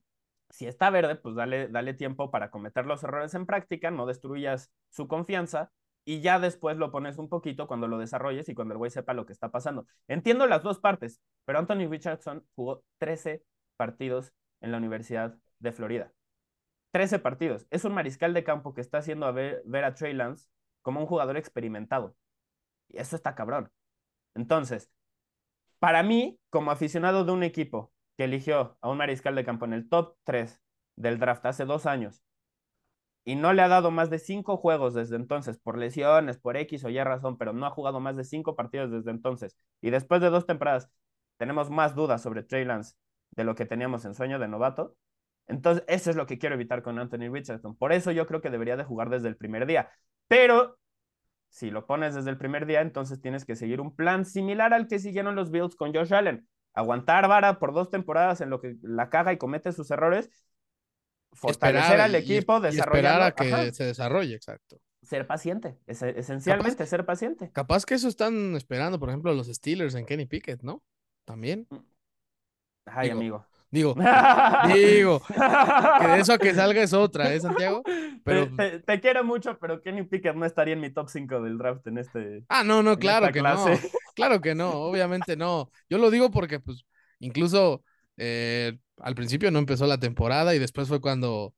si está verde, pues dale, dale tiempo para cometer los errores en práctica, no destruyas su confianza y ya después lo pones un poquito cuando lo desarrolles y cuando el güey sepa lo que está pasando. Entiendo las dos partes, pero Anthony Richardson jugó 13 partidos en la Universidad de Florida. 13 partidos. Es un mariscal de campo que está haciendo a ver, ver a Trey Lance como un jugador experimentado. Y eso está cabrón. Entonces, para mí, como aficionado de un equipo que eligió a un mariscal de campo en el top 3 del draft hace dos años y no le ha dado más de cinco juegos desde entonces, por lesiones, por X o Y razón, pero no ha jugado más de cinco partidos desde entonces, y después de dos temporadas tenemos más dudas sobre Trey Lance de lo que teníamos en sueño de novato, entonces eso es lo que quiero evitar con Anthony Richardson. Por eso yo creo que debería de jugar desde el primer día. Pero si lo pones desde el primer día, entonces tienes que seguir un plan similar al que siguieron los Bills con Josh Allen. Aguantar vara por dos temporadas en lo que la caga y comete sus errores, fortalecer al equipo, desarrollar. esperar a que se desarrolle, exacto. Ser paciente, es, esencialmente ser paciente. Capaz que eso están esperando, por ejemplo, los Steelers en Kenny Pickett, ¿no? También. Ay, amigo. Digo, <laughs> digo, que de eso a que salga es otra, ¿eh, Santiago? Pero... Te, quiero mucho, pero Kenny Pickett no estaría en mi top 5 del draft en este. Ah, no, no, claro que no. Claro que no, obviamente no. Yo lo digo porque, pues, incluso eh, al principio no empezó la temporada y después fue cuando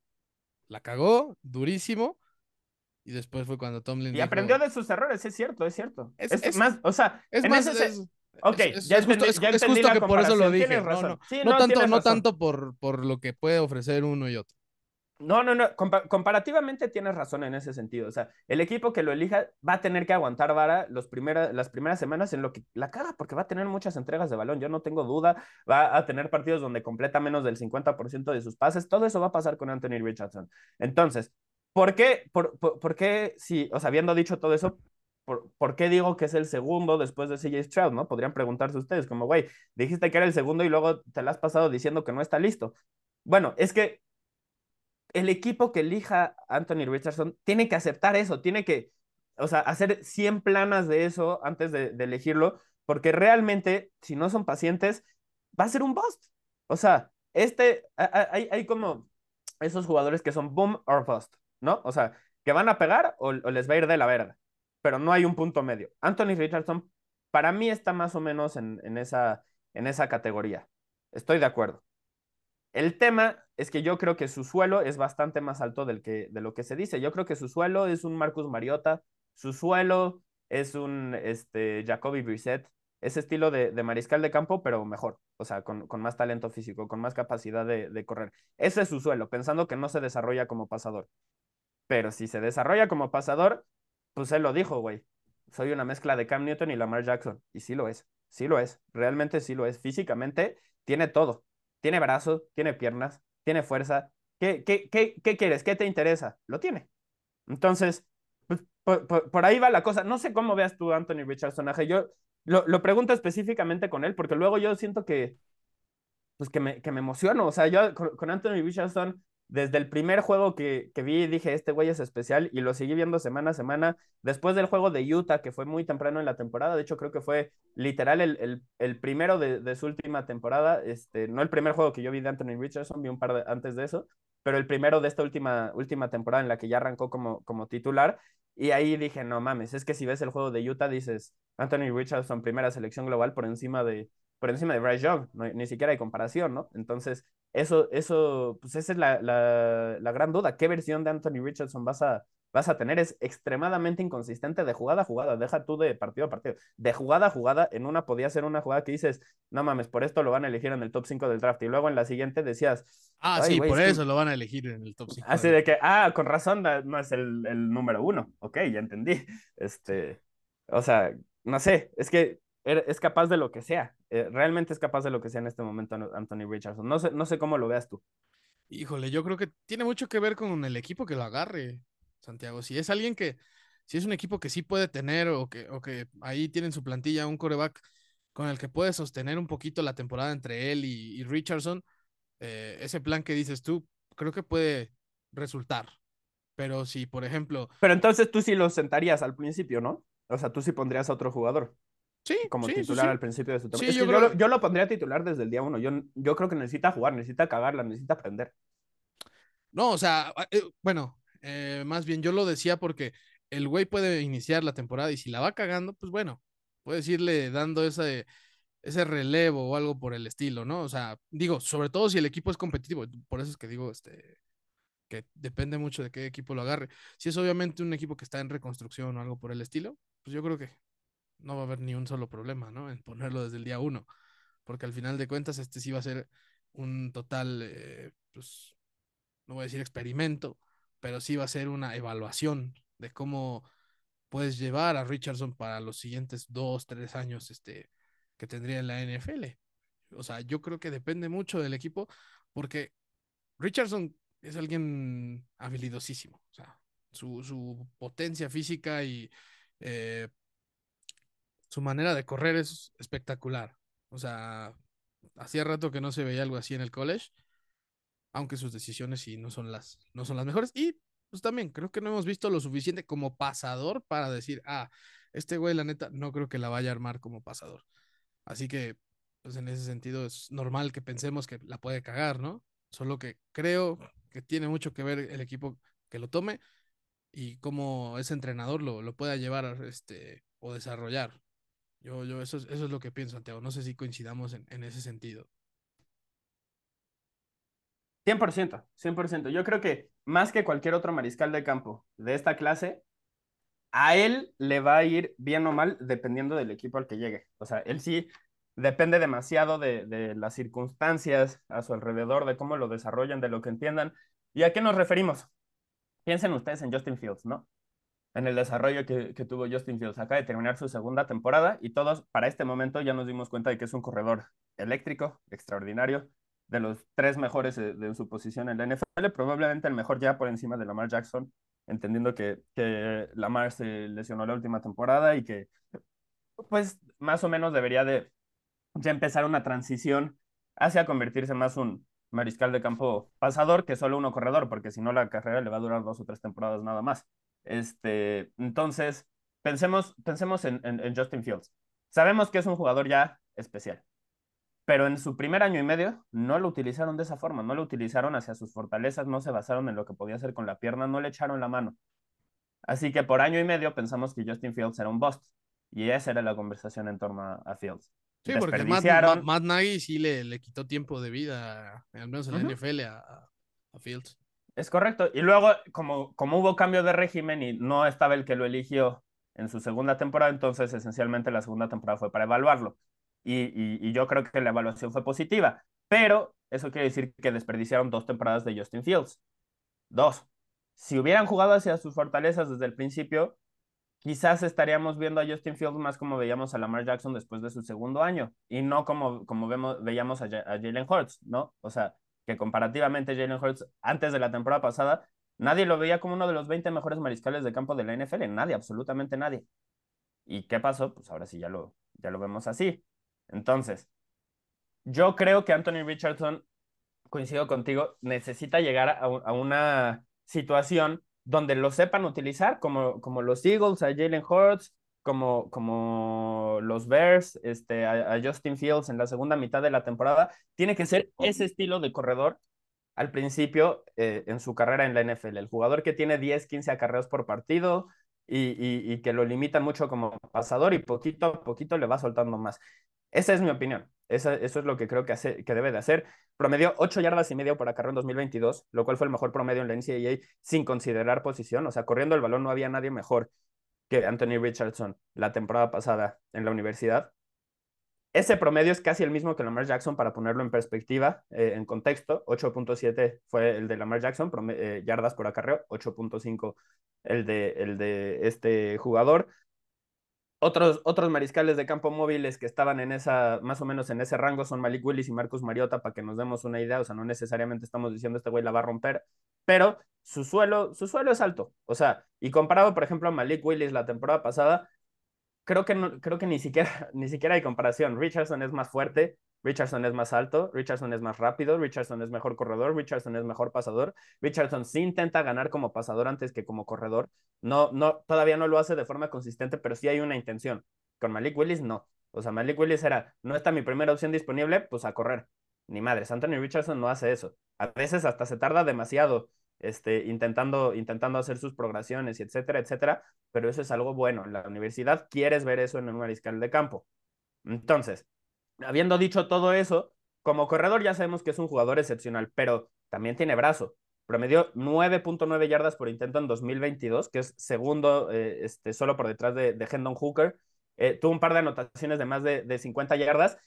la cagó durísimo. Y después fue cuando Tomlin. Y aprendió de sus errores, es cierto, es cierto. Es, más, o sea, es más. Ok, ya es, justo, que por eso lo dije. No, no, tanto, no tanto por, por lo que puede ofrecer uno y otro. No, no, no. comparativamente tienes razón en ese sentido. O sea, el equipo que lo elija va a tener que aguantar vara los las primeras semanas en lo que la caga, porque va a tener muchas entregas de balón. Yo no tengo duda. Va a tener partidos donde completa menos del 50% de sus pases. Todo eso va a pasar con Anthony Richardson. Entonces, ¿por qué, por, por qué, si, o sea, habiendo dicho todo eso, ¿Por, qué digo que es el segundo después de CJ Stroud, no? Podrían preguntarse ustedes, como, güey, dijiste que era el segundo y luego te la has pasado diciendo que no está listo. Bueno, es que el equipo que elija Anthony Richardson tiene que aceptar eso, tiene que, o sea, hacer 100 planas de eso antes de, elegirlo, porque realmente, si no son pacientes, va a ser un bust. O sea, este, hay, hay como esos jugadores que son boom or bust, ¿no? O sea, que van a pegar o, o les va a ir de la verga pero no hay un punto medio. Anthony Richardson, para mí, está más o menos en, esa, en esa categoría. Estoy de acuerdo. El tema es que yo creo que su suelo es bastante más alto del que, de lo que se dice. Yo creo que su suelo es un Marcus Mariota, su suelo es un este, Jacoby Brissett, ese estilo de, mariscal de campo, pero mejor, o sea, con, más talento físico, con más capacidad de, de, correr. Ese es su suelo, pensando que no se desarrolla como pasador. Pero si se desarrolla como pasador, pues él lo dijo, güey. Soy una mezcla de Cam Newton y Lamar Jackson. Y sí lo es, sí lo es, realmente sí lo es. Físicamente tiene todo. Tiene brazos, tiene piernas, tiene fuerza. ¿Qué, qué, qué, qué quieres? ¿Qué te interesa? Lo tiene. Entonces, pues, por, ahí va la cosa. No sé cómo veas tú Anthony Richardson. Yo lo, lo pregunto específicamente con él, porque luego yo siento que, pues que me, que me emociono. O sea, yo con Anthony Richardson desde el primer juego que, que, vi, dije, este güey es especial y lo seguí viendo semana a semana. Después del juego de Utah, que fue muy temprano en la temporada, de hecho creo que fue literal el, el, el primero de, de, su última temporada, este, no el primer juego que yo vi de Anthony Richardson, vi un par de, antes de eso, pero el primero de esta última, última temporada en la que ya arrancó como, como titular. Y ahí dije, no mames, es que si ves el juego de Utah, dices, Anthony Richardson, primera selección global por encima de, por encima de Bryce Young, ni siquiera hay comparación, ¿no? Entonces, eso, eso, pues esa es la, la, la, gran duda. ¿Qué versión de Anthony Richardson vas a, vas a tener? Es extremadamente inconsistente de jugada a jugada. Deja tú de partido a partido. De jugada a jugada, en una podía ser una jugada que dices, no mames, por esto lo van a elegir en el top 5 del draft. Y luego en la siguiente decías, ah, sí, por eso lo van a elegir en el top 5. Así de que, ah, con razón no es el, el número uno. Ok, ya entendí. Este, o sea, no sé, es que es capaz de lo que sea eh, realmente es capaz de lo que sea en este momento Anthony Richardson. No sé, no sé cómo lo veas tú. Híjole, yo creo que tiene mucho que ver con el equipo que lo agarre, Santiago. Si es alguien que, si es un equipo que sí puede tener o que, o que ahí tienen su plantilla un coreback con el que puede sostener un poquito la temporada entre él y, Richardson, eh, ese plan que dices tú, creo que puede resultar. Pero si, por ejemplo... Pero entonces tú sí lo sentarías al principio, ¿no? O sea, tú sí pondrías a otro jugador. Sí. Como titular al principio de su temporada. yo, lo, yo, lo, pondría titular desde el día uno. Yo, yo creo que necesita jugar, necesita cagarla, necesita aprender. No, o sea, eh, bueno, eh, más bien yo lo decía porque el güey puede iniciar la temporada y si la va cagando, pues bueno, puedes irle dando ese, ese relevo o algo por el estilo, ¿no? O sea, digo, sobre todo si el equipo es competitivo, por eso es que digo, este, que depende mucho de qué equipo lo agarre. Si es obviamente un equipo que está en reconstrucción o algo por el estilo, pues yo creo que no va a haber ni un solo problema, ¿no? En ponerlo desde el día uno, porque al final de cuentas este sí va a ser un total, eh, pues, no voy a decir experimento, pero sí va a ser una evaluación de cómo puedes llevar a Richardson para los siguientes dos, tres años este, que tendría en la NFL. O sea, yo creo que depende mucho del equipo, porque Richardson es alguien habilidosísimo. O sea, su, potencia física y eh, su manera de correr es espectacular. O sea, hacía rato que no se veía algo así en el college, aunque sus decisiones sí no son las, no son las mejores. Y pues también creo que no hemos visto lo suficiente como pasador para decir, ah, este güey, la neta, no creo que la vaya a armar como pasador. Así que, pues en ese sentido es normal que pensemos que la puede cagar, ¿no? Solo que creo que tiene mucho que ver el equipo que lo tome y cómo ese entrenador lo, lo pueda llevar este, o desarrollar. Yo, yo eso, es, eso es lo que pienso, Santiago. No sé si coincidamos en, en ese sentido. 100%, 100%. Yo creo que más que cualquier otro mariscal de campo de esta clase, a él le va a ir bien o mal dependiendo del equipo al que llegue. O sea, él sí depende demasiado de, de las circunstancias a su alrededor, de cómo lo desarrollan, de lo que entiendan. ¿Y a qué nos referimos? Piensen ustedes en Justin Fields, ¿no? En el desarrollo que, tuvo Justin Fields. Acaba de terminar su segunda temporada y todos para este momento ya nos dimos cuenta de que es un corredor eléctrico, extraordinario, de los tres mejores de, su posición en la NFL, probablemente el mejor ya por encima de Lamar Jackson, entendiendo que, que Lamar se lesionó la última temporada y que pues más o menos debería de ya empezar una transición hacia convertirse más un mariscal de campo pasador que solo uno corredor, porque si no la carrera le va a durar dos o tres temporadas nada más. Este, entonces, pensemos, pensemos en, en, Justin Fields. Sabemos que es un jugador ya especial, pero en su primer año y medio no lo utilizaron de esa forma, no lo utilizaron hacia sus fortalezas, no se basaron en lo que podía hacer con la pierna, no le echaron la mano. Así que por año y medio pensamos que Justin Fields era un bust, y esa era la conversación en torno a, Fields. Sí, porque Matt, Matt, Nagy sí le, le, quitó tiempo de vida, al menos en la NFL, a, a Fields. Es correcto. Y luego, como, como hubo cambio de régimen y no estaba el que lo eligió en su segunda temporada, entonces esencialmente la segunda temporada fue para evaluarlo. Y, y, yo creo que la evaluación fue positiva. Pero eso quiere decir que desperdiciaron dos temporadas de Justin Fields. Dos. Si hubieran jugado hacia sus fortalezas desde el principio, quizás estaríamos viendo a Justin Fields más como veíamos a Lamar Jackson después de su segundo año y no como, como vemos, veíamos a, a Jalen Hurts, ¿no? O sea, que comparativamente Jalen Hurts antes de la temporada pasada, nadie lo veía como uno de los 20 mejores mariscales de campo de la NFL, nadie, absolutamente nadie. ¿Y qué pasó? Pues ahora sí ya lo, ya lo vemos así. Entonces, yo creo que Anthony Richardson, coincido contigo, necesita llegar a, a una situación donde lo sepan utilizar, como, como los Eagles, a Jalen Hurts, como, como los Bears, este, a, Justin Fields en la segunda mitad de la temporada, tiene que ser ese estilo de corredor al principio eh, en su carrera en la NFL. El jugador que tiene 10, 15 acarreos por partido y, y, que lo limita mucho como pasador y poquito a poquito le va soltando más. Esa es mi opinión. eso es lo que creo que, hace, que debe de hacer. Promedió 8 yardas y medio por acarreo en 2022, lo cual fue el mejor promedio en la NCAA sin considerar posición. O sea, corriendo el balón no había nadie mejor que Anthony Richardson la temporada pasada en la universidad. Ese promedio es casi el mismo que Lamar Jackson para ponerlo en perspectiva, eh, en contexto. 8.7 fue el de Lamar Jackson, eh, yardas por acarreo, 8.5 el de, el de este jugador. Otros, otros mariscales de campo móviles que estaban en esa, más o menos en ese rango son Malik Willis y Marcus Mariota, para que nos demos una idea. O sea, no necesariamente estamos diciendo este güey la va a romper, pero su suelo, su suelo es alto. O sea, y comparado, por ejemplo, a Malik Willis la temporada pasada, creo que, no, creo que ni, siquiera, <laughs> ni siquiera hay comparación. Richardson es más fuerte, Richardson es más alto, Richardson es más rápido, Richardson es mejor corredor, Richardson es mejor pasador. Richardson sí intenta ganar como pasador antes que como corredor. No, no, todavía no lo hace de forma consistente, pero sí hay una intención. Con Malik Willis no. O sea, Malik Willis era, no está mi primera opción disponible, pues a correr. Ni madres, Anthony Richardson no hace eso. A veces hasta se tarda demasiado este, intentando, intentando hacer sus progresiones, y etcétera, etcétera, pero eso es algo bueno. En la universidad quieres ver eso en un mariscal de campo. Entonces, habiendo dicho todo eso, como corredor ya sabemos que es un jugador excepcional, pero también tiene brazo. Promedió 9.9 yardas por intento en 2022, que es segundo eh, este, solo por detrás de, Hendon Hooker. Eh, tuvo un par de anotaciones de más de, de 50 yardas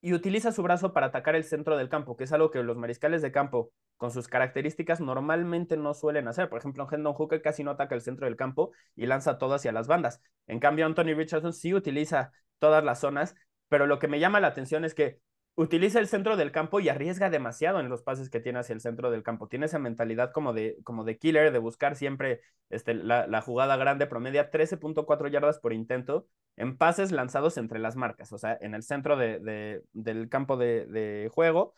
y utiliza su brazo para atacar el centro del campo, que es algo que los mariscales de campo, con sus características, normalmente no suelen hacer. Por ejemplo, Hendon Hooker casi no ataca el centro del campo y lanza todo hacia las bandas. En cambio, Anthony Richardson sí utiliza todas las zonas pero lo que me llama la atención es que utiliza el centro del campo y arriesga demasiado en los pases que tiene hacia el centro del campo. Tiene esa mentalidad como de, como de killer, de buscar siempre este, la, jugada grande, promedia 13.4 yardas por intento en pases lanzados entre las marcas, o sea, en el centro de, del campo de, juego.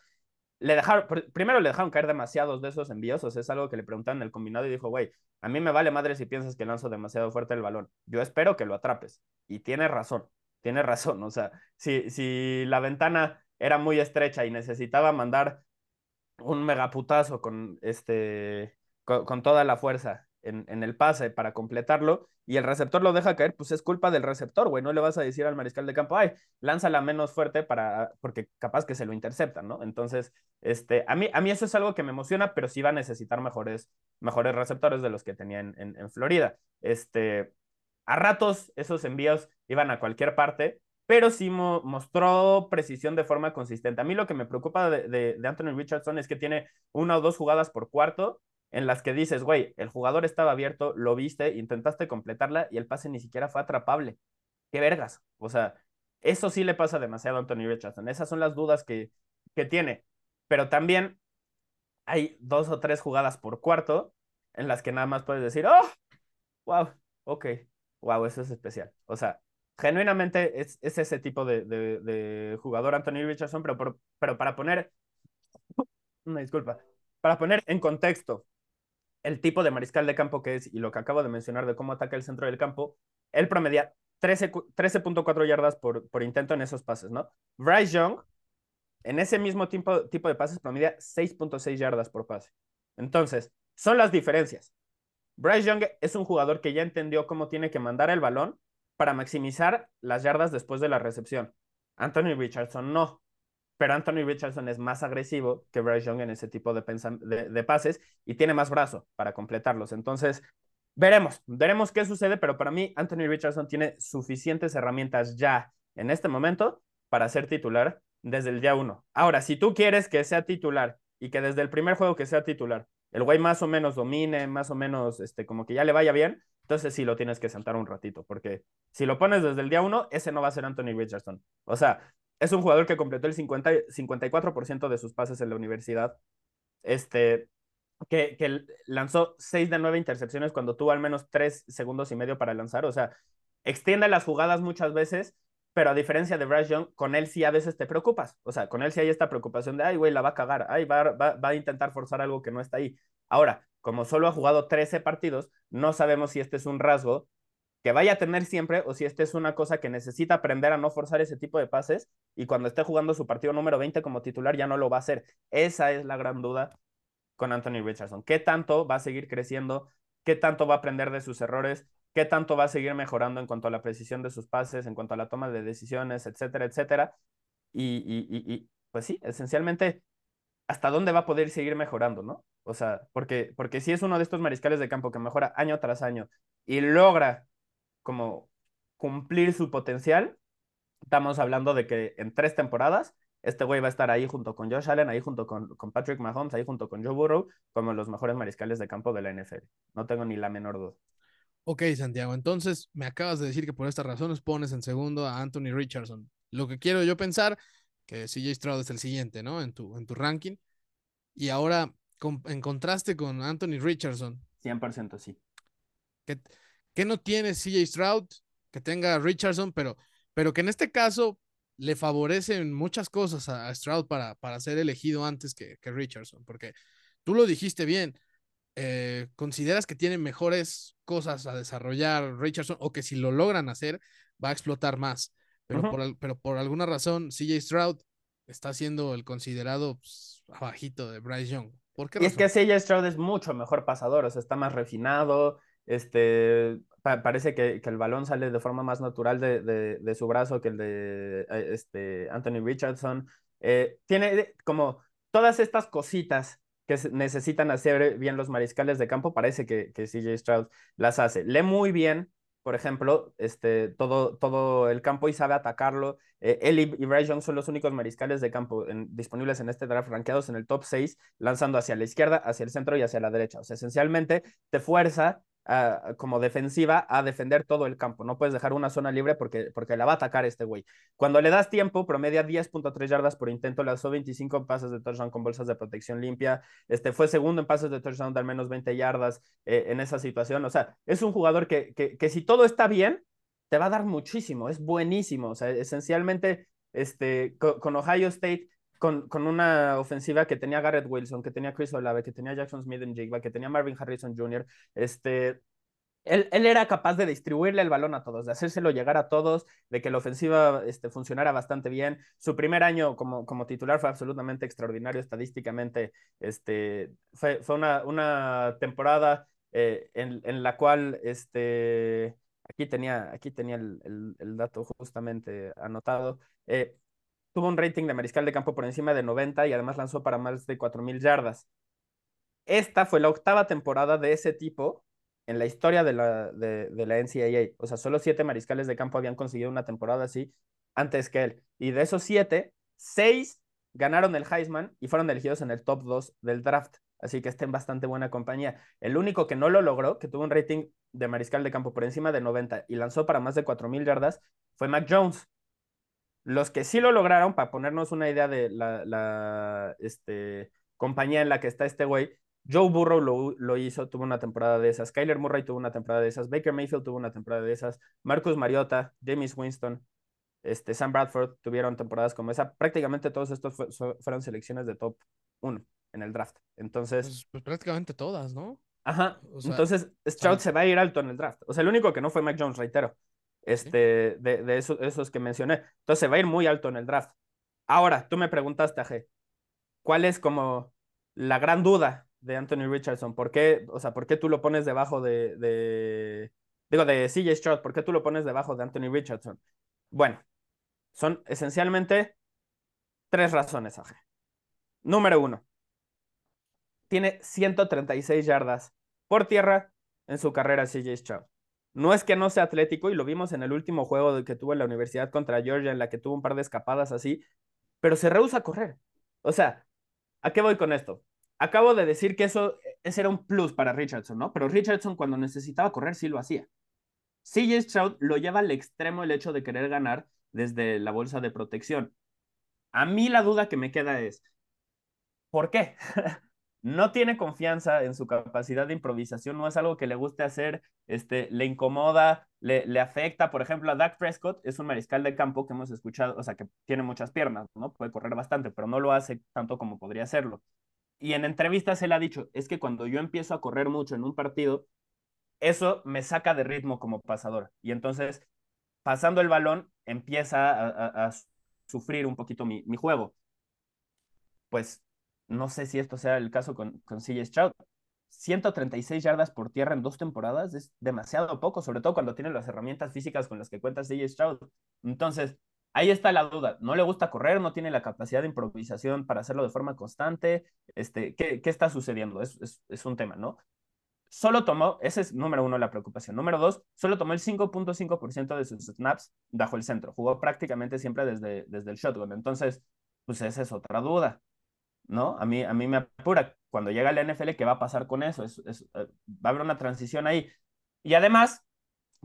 Le dejaron, primero le dejaron caer demasiados de esos envíos, o sea, es algo que le preguntaron en el combinado y dijo, güey, a mí me vale madre si piensas que lanzo demasiado fuerte el balón. Yo espero que lo atrapes. Y tiene razón tiene razón, o sea, si, si la ventana era muy estrecha y necesitaba mandar un megaputazo con, este, con, toda la fuerza en, en, el pase para completarlo y el receptor lo deja caer, pues es culpa del receptor, güey. No le vas a decir al mariscal de campo, ay, lánzala menos fuerte para, porque capaz que se lo interceptan, ¿no? Entonces, este, a mí, a mí eso es algo que me emociona, pero sí va a necesitar mejores, mejores receptores de los que tenía en, en, en Florida. Este, a ratos esos envíos iban a cualquier parte, pero sí mostró precisión de forma consistente. A mí lo que me preocupa de, Anthony Richardson es que tiene una o dos jugadas por cuarto en las que dices, güey, el jugador estaba abierto, lo viste, intentaste completarla y el pase ni siquiera fue atrapable. Qué vergas. O sea, eso sí le pasa demasiado a Anthony Richardson. Esas son las dudas que, que tiene. Pero también hay dos o tres jugadas por cuarto en las que nada más puedes decir, oh, wow, ok, wow, eso es especial. O sea, genuinamente es, ese tipo de, jugador Anthony Richardson, pero, pero para poner, <laughs> una disculpa, para poner en contexto el tipo de mariscal de campo que es y lo que acabo de mencionar de cómo ataca el centro del campo, él promedia 13.4 yardas por, por intento en esos pases, ¿no? Bryce Young, en ese mismo tipo, tipo de pases, promedia 6.6 yardas por pase. Entonces, son las diferencias. Bryce Young es un jugador que ya entendió cómo tiene que mandar el balón para maximizar las yardas después de la recepción. Anthony Richardson no, pero Anthony Richardson es más agresivo que Bryce Young en ese tipo de, pases y tiene más brazo para completarlos. Entonces, veremos, veremos qué sucede, pero para mí Anthony Richardson tiene suficientes herramientas ya en este momento para ser titular desde el día uno. Ahora, si tú quieres que sea titular y que desde el primer juego que sea titular el güey más o menos domine, más o menos, este, como que ya le vaya bien, entonces sí lo tienes que sentar un ratito, porque si lo pones desde el día uno, ese no va a ser Anthony Richardson. O sea, es un jugador que completó el 50, 54% de sus pases en la universidad, este, que, que lanzó 6 de 9 intercepciones cuando tuvo al menos 3 segundos y medio para lanzar, o sea, extiende las jugadas muchas veces pero a diferencia de Bryce Young, con él sí a veces te preocupas. O sea, con él sí hay esta preocupación de, ay, güey, la va a cagar, ay, va, va, a intentar forzar algo que no está ahí. Ahora, como solo ha jugado 13 partidos, no sabemos si este es un rasgo que vaya a tener siempre o si este es una cosa que necesita aprender a no forzar ese tipo de pases y cuando esté jugando su partido número 20 como titular ya no lo va a hacer. Esa es la gran duda con Anthony Richardson. ¿Qué tanto va a seguir creciendo? ¿Qué tanto va a aprender de sus errores? Qué tanto va a seguir mejorando en cuanto a la precisión de sus pases, en cuanto a la toma de decisiones, etcétera, etcétera. Y, y, pues sí, esencialmente, hasta dónde va a poder seguir mejorando, ¿no? O sea, porque, porque si es uno de estos mariscales de campo que mejora año tras año y logra como cumplir su potencial, estamos hablando de que en tres temporadas este güey va a estar ahí junto con Josh Allen, ahí junto con, con Patrick Mahomes, ahí junto con Joe Burrow, como los mejores mariscales de campo de la NFL. No tengo ni la menor duda. Ok, Santiago, entonces me acabas de decir que por estas razones pones en segundo a Anthony Richardson. Lo que quiero yo pensar, que CJ Stroud es el siguiente, ¿no? En tu, en tu ranking. Y ahora, con, en contraste con Anthony Richardson. 100% sí. Que, que no tiene CJ Stroud, que tenga Richardson, pero, pero que en este caso le favorecen muchas cosas a, Stroud para, para ser elegido antes que, que Richardson, porque tú lo dijiste bien, eh, ¿consideras que tiene mejores cosas a desarrollar Richardson o que si lo logran hacer va a explotar más? Pero, por, pero por alguna razón CJ Stroud está siendo el considerado pues, abajito de Bryce Young. ¿Por qué y es que CJ Stroud es mucho mejor pasador, o sea, está más refinado, este, parece que, que, el balón sale de forma más natural de, de, de, su brazo que el de eh, este, Anthony Richardson. Eh, tiene como todas estas cositas que necesitan hacer bien los mariscales de campo, parece que, que CJ Stroud las hace. Lee muy bien, por ejemplo, este, todo, todo el campo y sabe atacarlo. Eh, él y, Bryce son los únicos mariscales de campo disponibles en este draft, rankeados en el top 6, lanzando hacia la izquierda, hacia el centro y hacia la derecha. O sea, esencialmente te fuerza como defensiva a defender todo el campo. No puedes dejar una zona libre porque, porque la va a atacar este güey. Cuando le das tiempo, promedia 10.3 yardas por intento, lanzó 25 pases de touchdown con bolsas de protección limpia. Este, fue segundo en pases de touchdown de al menos 20 yardas eh, en esa situación. O sea, es un jugador que, que, que si todo está bien, te va a dar muchísimo. Es buenísimo. O sea, esencialmente, este, con, Ohio State con, con, una ofensiva que tenía Garrett Wilson, que tenía Chris Olave, que tenía Jackson Smith en Jigba, que tenía Marvin Harrison Jr., este, él, él, era capaz de distribuirle el balón a todos, de hacérselo llegar a todos, de que la ofensiva este, funcionara bastante bien. Su primer año como, como titular fue absolutamente extraordinario estadísticamente. Este, fue, fue una, una temporada eh, en, en, la cual este, aquí tenía, aquí tenía el, el, dato justamente anotado. Eh, tuvo un rating de mariscal de campo por encima de 90 y además lanzó para más de 4.000 yardas. Esta fue la octava temporada de ese tipo en la historia de la, de, la NCAA. O sea, solo siete mariscales de campo habían conseguido una temporada así antes que él. Y de esos siete, seis ganaron el Heisman y fueron elegidos en el top 2 del draft. Así que está en bastante buena compañía. El único que no lo logró, que tuvo un rating de mariscal de campo por encima de 90 y lanzó para más de 4.000 yardas, fue Mac Jones. Los que sí lo lograron, para ponernos una idea de la, la este, compañía en la que está este güey, Joe Burrow lo, lo, hizo, tuvo una temporada de esas. Kyler Murray tuvo una temporada de esas. Baker Mayfield tuvo una temporada de esas. Marcus Mariota, James Winston, este, Sam Bradford tuvieron temporadas como esa. Prácticamente todos estos fueron selecciones de top 1 en el draft. Entonces. Pues, pues prácticamente todas, ¿no? Ajá. Entonces, Stroud se va a ir alto en el draft. O sea, el único que no fue Mac Jones, reitero este, de, de esos, que mencioné. Entonces va a ir muy alto en el draft. Ahora, tú me preguntaste, G, ¿cuál es como la gran duda de Anthony Richardson? ¿Por qué, o sea, ¿por qué tú lo pones debajo de, de digo, de CJ Stroud? ¿Por qué tú lo pones debajo de Anthony Richardson? Bueno, son esencialmente tres razones, AG. Número uno, tiene 136 yardas por tierra en su carrera CJ Stroud. No es que no sea atlético, y lo vimos en el último juego que tuvo en la universidad contra Georgia, en la que tuvo un par de escapadas así, pero se rehúsa a correr. O sea, ¿a qué voy con esto? Acabo de decir que eso era un plus para Richardson, ¿no? Pero Richardson cuando necesitaba correr sí lo hacía. CJ Stroud lo lleva al extremo el hecho de querer ganar desde la bolsa de protección. A mí la duda que me queda es, ¿por qué? <laughs> no tiene confianza en su capacidad de improvisación, no es algo que le guste hacer, este, le incomoda, le, le afecta. Por ejemplo, a Dak Prescott es un mariscal de campo que hemos escuchado, o sea, que tiene muchas piernas, ¿no? Puede correr bastante, pero no lo hace tanto como podría hacerlo. Y en entrevistas él ha dicho, es que cuando yo empiezo a correr mucho en un partido, eso me saca de ritmo como pasador. Y entonces, pasando el balón, empieza a, a, sufrir un poquito mi, mi juego. Pues no sé si esto sea el caso con, con CJ Stroud. 136 yardas por tierra en dos temporadas es demasiado poco, sobre todo cuando tiene las herramientas físicas con las que cuenta CJ Stroud. Entonces, ahí está la duda. No le gusta correr, no tiene la capacidad de improvisación para hacerlo de forma constante. Este, ¿qué, qué está sucediendo? Es, es, es, un tema, ¿no? Solo tomó, ese es número uno la preocupación. Número dos, solo tomó el 5.5% de sus snaps bajo el centro. Jugó prácticamente siempre desde, desde el shotgun. Entonces, pues esa es otra duda. ¿No? A mí, a mí me apura cuando llega la NFL, ¿qué va a pasar con eso? Es, eh, va a haber una transición ahí. Y además,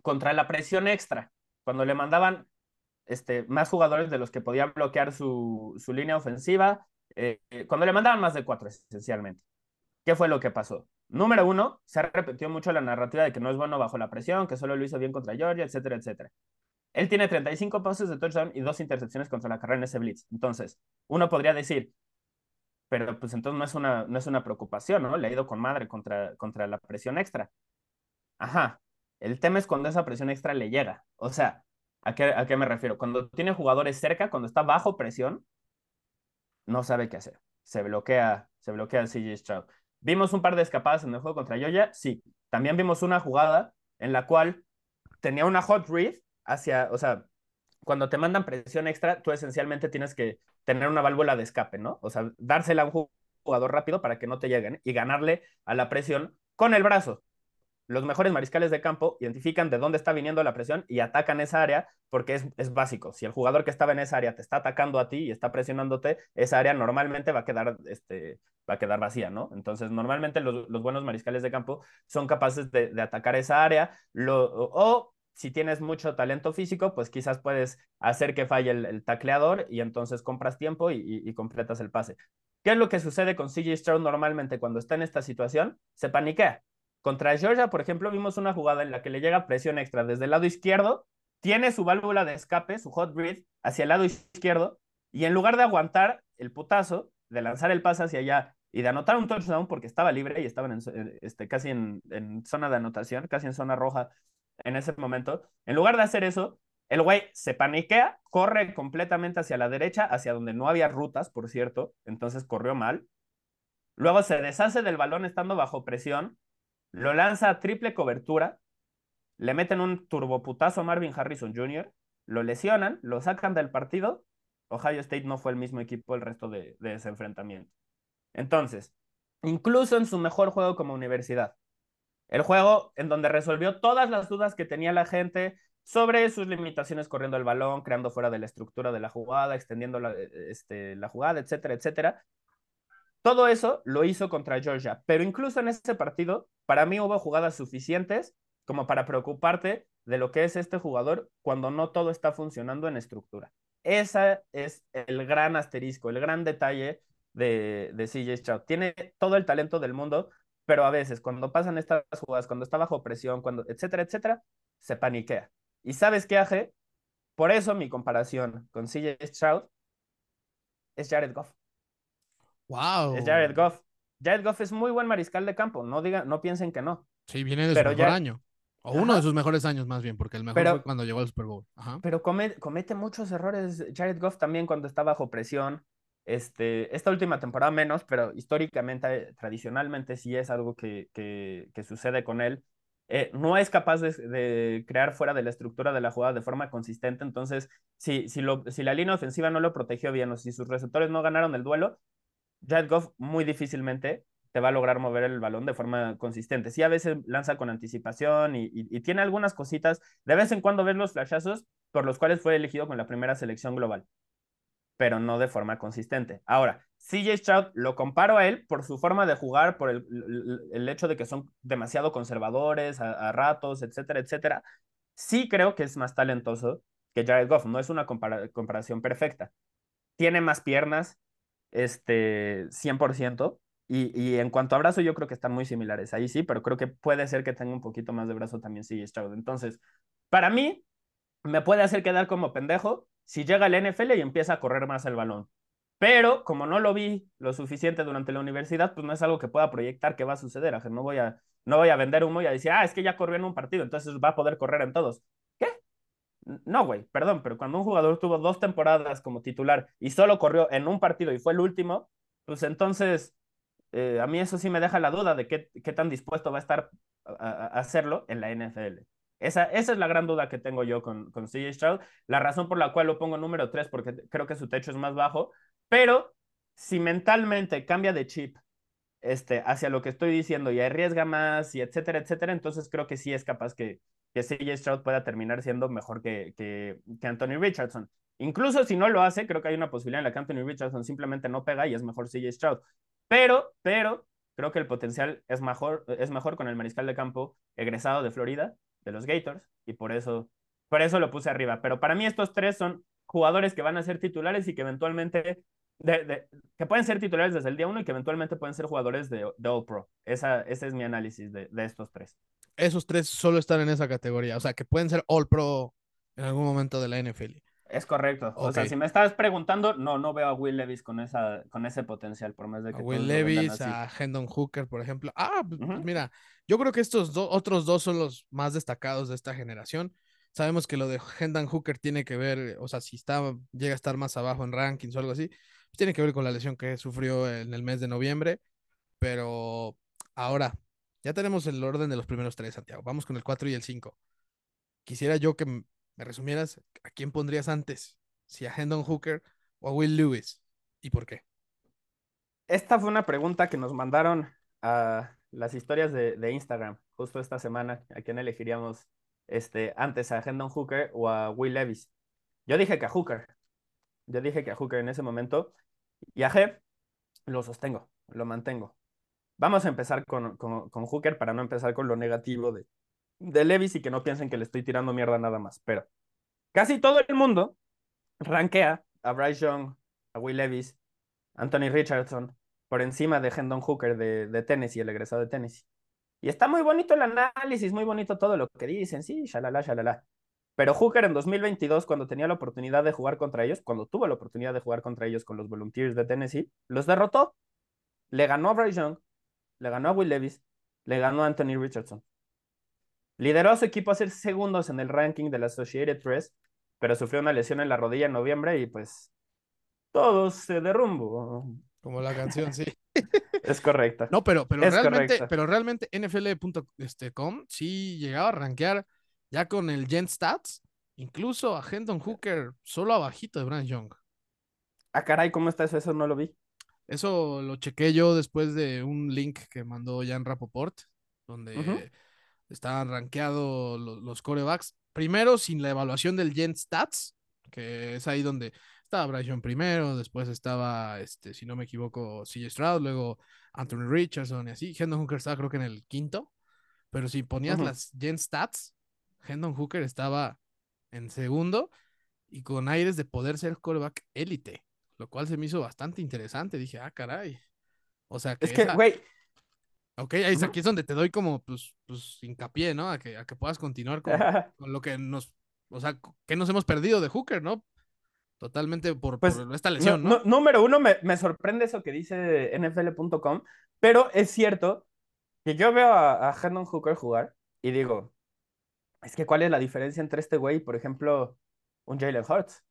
contra la presión extra, cuando le mandaban este, más jugadores de los que podían bloquear su, su línea ofensiva, eh, cuando le mandaban más de cuatro, esencialmente. ¿Qué fue lo que pasó? Número uno, se ha repetido mucho la narrativa de que no es bueno bajo la presión, que solo lo hizo bien contra Georgia, etcétera, etcétera. Él tiene 35 pases de touchdown y dos intercepciones contra la carrera en ese blitz. Entonces, uno podría decir, pero pues entonces no es una, no es una preocupación, ¿no? Le ha ido con madre contra, contra la presión extra. Ajá, el tema es cuando esa presión extra le llega. O sea, ¿a qué, a qué me refiero? Cuando tiene jugadores cerca, cuando está bajo presión, no sabe qué hacer. Se bloquea, se bloquea CJ Stroud. ¿Vimos un par de escapadas en el juego contra Yoya? Sí. También vimos una jugada en la cual tenía una hot read hacia, o sea, cuando te mandan presión extra, tú esencialmente tienes que tener una válvula de escape, ¿no? O sea, dársela a un jugador rápido para que no te lleguen y ganarle a la presión con el brazo los mejores mariscales de campo identifican de dónde está viniendo la presión y atacan esa área porque es, es, básico. Si el jugador que estaba en esa área te está atacando a ti y está presionándote, esa área normalmente va a quedar, este, va a quedar vacía, ¿no? Entonces, normalmente los, los buenos mariscales de campo son capaces de, atacar esa área lo, o si tienes mucho talento físico, pues quizás puedes hacer que falle el, tacleador y entonces compras tiempo y, completas el pase. ¿Qué es lo que sucede con CJ Stroud normalmente cuando está en esta situación? Se paniquea contra Georgia, por ejemplo, vimos una jugada en la que le llega presión extra desde el lado izquierdo, tiene su válvula de escape, su hot breath, hacia el lado izquierdo, y en lugar de aguantar el putazo, de lanzar el pase hacia allá y de anotar un touchdown porque estaba libre y estaban en, este, casi en zona de anotación, casi en zona roja en ese momento, en lugar de hacer eso, el güey se paniquea, corre completamente hacia la derecha, hacia donde no había rutas, por cierto, entonces corrió mal. Luego se deshace del balón estando bajo presión, lo lanza a triple cobertura, le meten un turboputazo a Marvin Harrison Jr., lo lesionan, lo sacan del partido. Ohio State no fue el mismo equipo el resto de, de ese enfrentamiento. Entonces, incluso en su mejor juego como universidad, el juego en donde resolvió todas las dudas que tenía la gente sobre sus limitaciones corriendo el balón, creando fuera de la estructura de la jugada, extendiendo la, este, la jugada, etcétera, etcétera. Todo eso lo hizo contra Georgia, pero incluso en ese partido, para mí hubo jugadas suficientes como para preocuparte de lo que es este jugador cuando no todo está funcionando en estructura. Ese es el gran asterisco, el gran detalle de, de CJ Stroud. Tiene todo el talento del mundo, pero a veces cuando pasan estas jugadas, cuando está bajo presión, cuando, etcétera, etcétera, se paniquea. ¿Y sabes qué, Aje? Por eso mi comparación con CJ Stroud es Jared Goff. Wow. Es Jared Goff. Jared Goff es muy buen mariscal de campo, no digan, no piensen que no. Sí, viene de su mejor ya... año. O Ajá. uno de sus mejores años, más bien, porque el mejor pero, fue cuando llegó al Super Bowl. Ajá. Pero come, comete muchos errores Jared Goff también cuando está bajo presión. Este, esta última temporada menos, pero históricamente, tradicionalmente sí es algo que, que, sucede con él. Eh, no es capaz de, crear fuera de la estructura de la jugada de forma consistente. Entonces, si, si, la línea ofensiva no lo protegió bien o si sus receptores no ganaron el duelo, Jared Goff muy difícilmente te va a lograr mover el balón de forma consistente. Sí, a veces lanza con anticipación y, tiene algunas cositas. De vez en cuando ves los flashazos por los cuales fue elegido con la primera selección global, pero no de forma consistente. Ahora, CJ Stroud lo comparo a él por su forma de jugar, por el, el, hecho de que son demasiado conservadores a, ratos, etcétera, etcétera. Sí creo que es más talentoso que Jared Goff. No es una compara comparación perfecta. Tiene más piernas, este, 100%. Y, y, en cuanto a brazo, yo creo que están muy similares. Ahí sí, pero creo que puede ser que tenga un poquito más de brazo también CJ Stroud. Entonces, para mí, me puede hacer quedar como pendejo si llega al NFL y empieza a correr más el balón. Pero como no lo vi lo suficiente durante la universidad, pues no es algo que pueda proyectar que va a suceder. No voy a, no voy a vender humo y a decir, ah, es que ya corrió en un partido, entonces va a poder correr en todos. ¿Qué? No, güey, perdón, pero cuando un jugador tuvo dos temporadas como titular y solo corrió en un partido y fue el último, pues entonces eh, a mí eso sí me deja la duda de qué, qué tan dispuesto va a estar a, a, hacerlo en la NFL. Esa, esa, es la gran duda que tengo yo con, con CJ Stroud. La razón por la cual lo pongo número 3, porque creo que su techo es más bajo. Pero si mentalmente cambia de chip este, hacia lo que estoy diciendo y arriesga más y etcétera, etcétera, entonces creo que sí es capaz que, que CJ Stroud pueda terminar siendo mejor que, que, que Anthony Richardson. Incluso si no lo hace, creo que hay una posibilidad en la que Anthony Richardson simplemente no pega y es mejor CJ Stroud. Pero, pero, creo que el potencial es mejor, es mejor con el mariscal de campo egresado de Florida, de los Gators, y por eso, por eso lo puse arriba. Pero para mí estos tres son jugadores que van a ser titulares y que eventualmente, que pueden ser titulares desde el día uno y que eventualmente pueden ser jugadores de, de All Pro. Esa, ese es mi análisis de, de estos tres. Esos tres solo están en esa categoría, o sea, que pueden ser All Pro en algún momento de la NFL. Es correcto. O sea, si me estás preguntando, no, no veo a Will Levis con, esa, con ese potencial, por más de que. A Will Levis, a Hendon Hooker, por ejemplo. Ah, pues mira, yo creo que estos otros dos son los más destacados de esta generación. Sabemos que lo de Hendon Hooker tiene que ver, o sea, si está, llega a estar más abajo en rankings o algo así, pues tiene que ver con la lesión que sufrió en el mes de noviembre. Pero ahora, ya tenemos el orden de los primeros tres, Santiago. Vamos con el 4 y el 5. Quisiera yo que me resumieras, ¿a quién pondrías antes? ¿Si a Hendon Hooker o a Will Lewis? ¿Y por qué? Esta fue una pregunta que nos mandaron a las historias de, Instagram justo esta semana. ¿A quién elegiríamos este, antes, a Hendon Hooker o a Will Levis? Yo dije que a Hooker. Yo dije que a Hooker en ese momento. Y a Jeb lo sostengo, lo mantengo. Vamos a empezar con, con Hooker para no empezar con lo negativo de, de Levis y que no piensen que le estoy tirando mierda nada más. Pero casi todo el mundo rankea a Bryce Young, a Will Levis, Anthony Richardson por encima de Hendon Hooker de, Tennessee, el egresado de Tennessee. Y está muy bonito el análisis, muy bonito todo lo que dicen, sí, shalala, shalala. Pero Hooker en 2022, cuando tenía la oportunidad de jugar contra ellos, cuando tuvo la oportunidad de jugar contra ellos con los Volunteers de Tennessee, los derrotó. Le ganó a Bryce Young, le ganó a Will Levis, le ganó a Anthony Richardson. Lideró a su equipo a ser segundos en el ranking de la Associated Press, pero sufrió una lesión en la rodilla en noviembre y pues todo se derrumbó. Como la canción, sí. <laughs> es correcta. No, pero, pero realmente, pero realmente NFL.com este, sí llegaba a rankear ya con el Gen Stats, incluso a Hendon Hooker solo abajito de Brand Young. Ah, caray, ¿cómo está eso? Eso no lo vi. Eso lo chequé yo después de un link que mandó Jan Rapoport, donde estaban rankeados los, corebacks. Primero, sin la evaluación del Gen Stats, que es ahí donde estaba Bryson primero, después estaba, este, si no me equivoco, CJ Stroud, luego Anthony Richardson y así. Hendon Hooker estaba creo que en el quinto, pero si ponías las Gen Stats, Hendon Hooker estaba en segundo y con aires de poder ser coreback élite, lo cual se me hizo bastante interesante. Dije, ah, caray. O sea, que es que, güey, Ok, ahí aquí es donde te doy como, pues, pues hincapié, ¿no? A que, a que puedas continuar con, con, lo que nos, o sea, que nos hemos perdido de Hooker, ¿no? Totalmente por, pues, esta lesión, ¿no? número uno, me, me, sorprende eso que dice NFL.com, pero es cierto que yo veo a, a Hendon Hooker jugar y digo, es que ¿cuál es la diferencia entre este güey y, por ejemplo, un Jalen Hurts?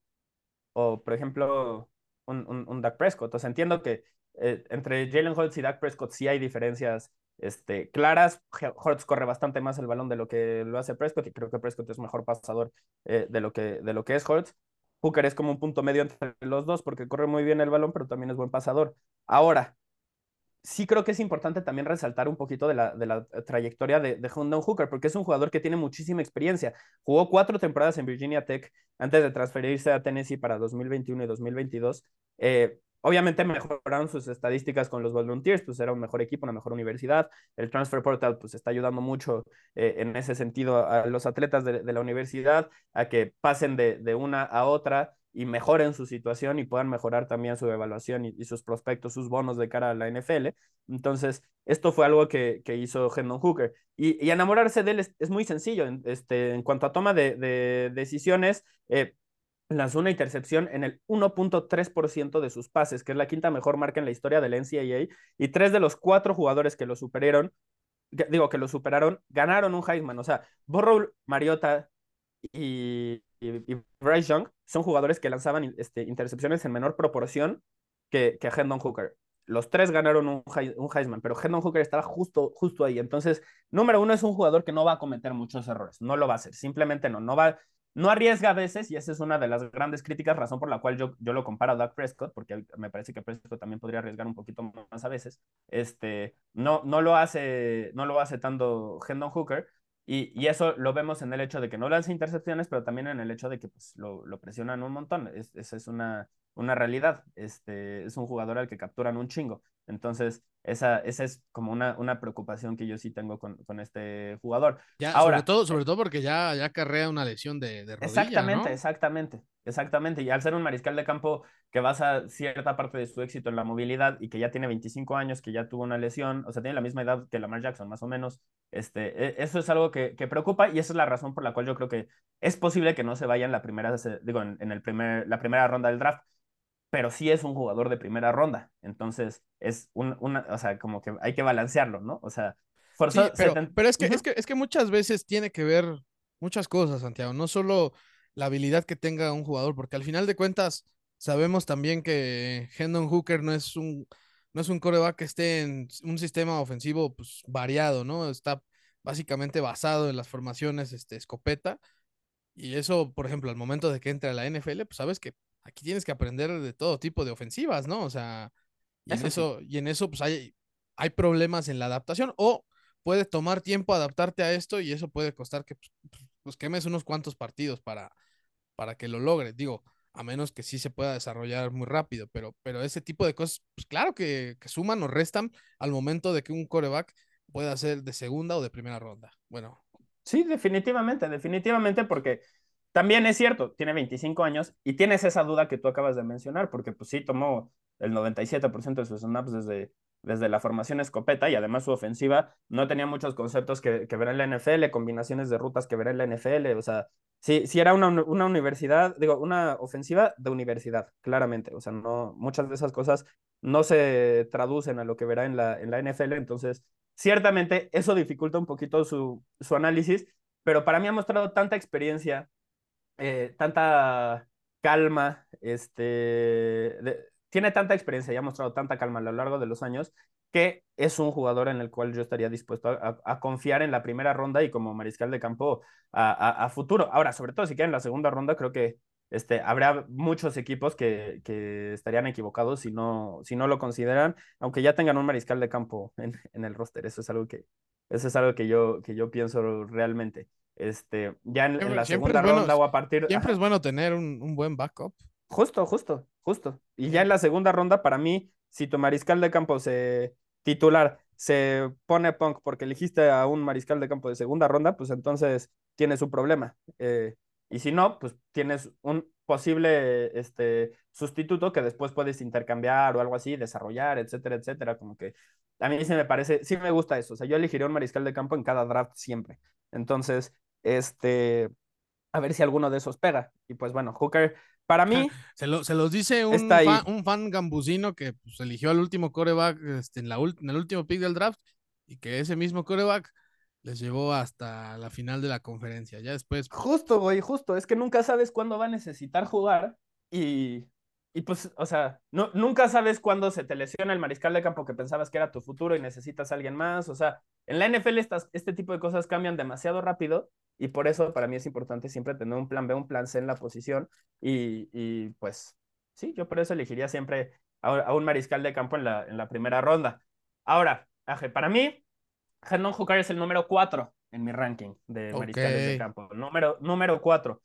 O, por ejemplo, un, un, un Dak Prescott. O sea, entiendo que eh, entre Jalen Hurts y Dak Prescott sí hay diferencias este, claras. Hurts corre bastante más el balón de lo que lo hace Prescott y creo que Prescott es mejor pasador eh, de, lo que, de lo que es Hurts. Hooker es como un punto medio entre los dos porque corre muy bien el balón, pero también es buen pasador. Ahora, sí creo que es importante también resaltar un poquito de la, de la trayectoria de, de Hooker, porque es un jugador que tiene muchísima experiencia. Jugó cuatro temporadas en Virginia Tech antes de transferirse a Tennessee para 2021 y 2022. Eh, Obviamente mejoraron sus estadísticas con los Volunteers, pues era un mejor equipo, una mejor universidad. El Transfer Portal pues está ayudando mucho eh, en ese sentido a los atletas de, la universidad a que pasen de, una a otra y mejoren su situación y puedan mejorar también su evaluación y, sus prospectos, sus bonos de cara a la NFL. Entonces, esto fue algo que, hizo Hendon Hooker. Y, enamorarse de él es, muy sencillo. Este, en cuanto a toma de, decisiones, eh, lanzó una intercepción en el 1.3% de sus pases, que es la quinta mejor marca en la historia del NCAA, y tres de los cuatro jugadores que lo superaron, digo, que lo superaron, ganaron un Heisman. O sea, Burrow, Mariota y, Bryce Young son jugadores que lanzaban este, intercepciones en menor proporción que, que Hendon Hooker. Los tres ganaron un, un Heisman, pero Hendon Hooker estaba justo, justo ahí. Entonces, número uno es un jugador que no va a cometer muchos errores, no lo va a hacer, simplemente no, no va, no arriesga a veces, y esa es una de las grandes críticas, razón por la cual yo, yo lo comparo a Doug Prescott, porque me parece que Prescott también podría arriesgar un poquito más a veces. Este, no, no, lo, hace, no lo hace tanto Hendon Hooker, y, y, eso lo vemos en el hecho de que no lanza intercepciones, pero también en el hecho de que pues, lo, lo presionan un montón. esa es una, una realidad. Este, es un jugador al que capturan un chingo. Entonces, esa, esa es como una, una preocupación que yo sí tengo con, con este jugador. Ya, Ahora, sobre todo, sobre todo porque ya, ya carrea una lesión de, de rodilla, Exactamente, ¿no? exactamente, exactamente. Y al ser un mariscal de campo que basa cierta parte de su éxito en la movilidad y que ya tiene 25 años, que ya tuvo una lesión, o sea, tiene la misma edad que Lamar Jackson, más o menos, este, e, eso es algo que, que preocupa y esa es la razón por la cual yo creo que es posible que no se vaya en la primera, digo, en, en el primer, la primera ronda del draft pero sí es un jugador de primera ronda. Entonces, es un, una, o sea, como que hay que balancearlo, ¿no? O sea, sí, pero, pero, es, que, es, que, es que muchas veces tiene que ver muchas cosas, Santiago, no solo la habilidad que tenga un jugador, porque al final de cuentas sabemos también que Hendon Hooker no es un, no es un coreback que esté en un sistema ofensivo pues, variado, ¿no? Está básicamente basado en las formaciones este, escopeta. Y eso, por ejemplo, al momento de que entre a la NFL, pues sabes que aquí tienes que aprender de todo tipo de ofensivas, ¿no? O sea, y en eso, y en eso pues hay, hay problemas en la adaptación o puede tomar tiempo adaptarte a esto y eso puede costar que pues, pues, pues quemes unos cuantos partidos para, para que lo logres. Digo, a menos que sí se pueda desarrollar muy rápido, pero, pero ese tipo de cosas, pues claro que, que suman o restan al momento de que un coreback pueda ser de segunda o de primera ronda. Bueno. Sí, definitivamente, definitivamente, porque también es cierto, tiene 25 años y tienes esa duda que tú acabas de mencionar, porque pues sí tomó el 97% de sus snaps desde, desde la formación escopeta y además su ofensiva no tenía muchos conceptos que, que ver en la NFL, combinaciones de rutas que ver en la NFL, o sea, sí, sí era una, una universidad, digo, una ofensiva de universidad, claramente, o sea, no, muchas de esas cosas no se traducen a lo que verá en la, en la NFL, entonces, ciertamente eso dificulta un poquito su, su análisis, pero para mí ha mostrado tanta experiencia eh, tanta calma, este, tiene tanta experiencia y ha mostrado tanta calma a lo largo de los años que es un jugador en el cual yo estaría dispuesto a, confiar en la primera ronda y como mariscal de campo a, futuro. Ahora, sobre todo si queda en la segunda ronda, creo que este, habrá muchos equipos que, que, estarían equivocados si no, si no lo consideran, aunque ya tengan un mariscal de campo en, en el roster. Eso es algo que, eso es algo que yo, que yo pienso realmente. Este, ya en, la segunda ronda o a partir. Siempre es bueno tener un, un, buen backup. Justo, justo, justo. Y ya en la segunda ronda, para mí, si tu mariscal de campo se titular se pone punk porque elegiste a un mariscal de campo de segunda ronda, pues entonces tienes un problema. Eh, y si no, pues tienes un posible este, sustituto que después puedes intercambiar o algo así, desarrollar, etcétera, etcétera. Como que a mí sí me parece, sí me gusta eso. O sea, yo elegiría un mariscal de campo en cada draft siempre. Entonces, este, a ver si alguno de esos pega. Y pues bueno, Hooker, para mí. Se, lo, se los dice un, fan, un fan gambusino que pues, eligió al último coreback este, en, la, en el último pick del draft y que ese mismo coreback les llevó hasta la final de la conferencia. Ya después. Justo, güey, justo. Es que nunca sabes cuándo va a necesitar jugar y y pues, o sea, no, nunca sabes cuándo se te lesiona el mariscal de campo que pensabas que era tu futuro y necesitas a alguien más. O sea, en la NFL estas, este tipo de cosas cambian demasiado rápido y por eso para mí es importante siempre tener un plan B, un plan C en la posición. Y, y pues, sí, yo por eso elegiría siempre a, un mariscal de campo en la, en la primera ronda. Ahora, para mí, Hendon Hooker es el número 4 en mi ranking de mariscales de campo. Número, número 4.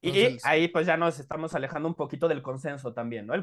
Y ahí pues ya nos estamos alejando un poquito del consenso también, ¿no?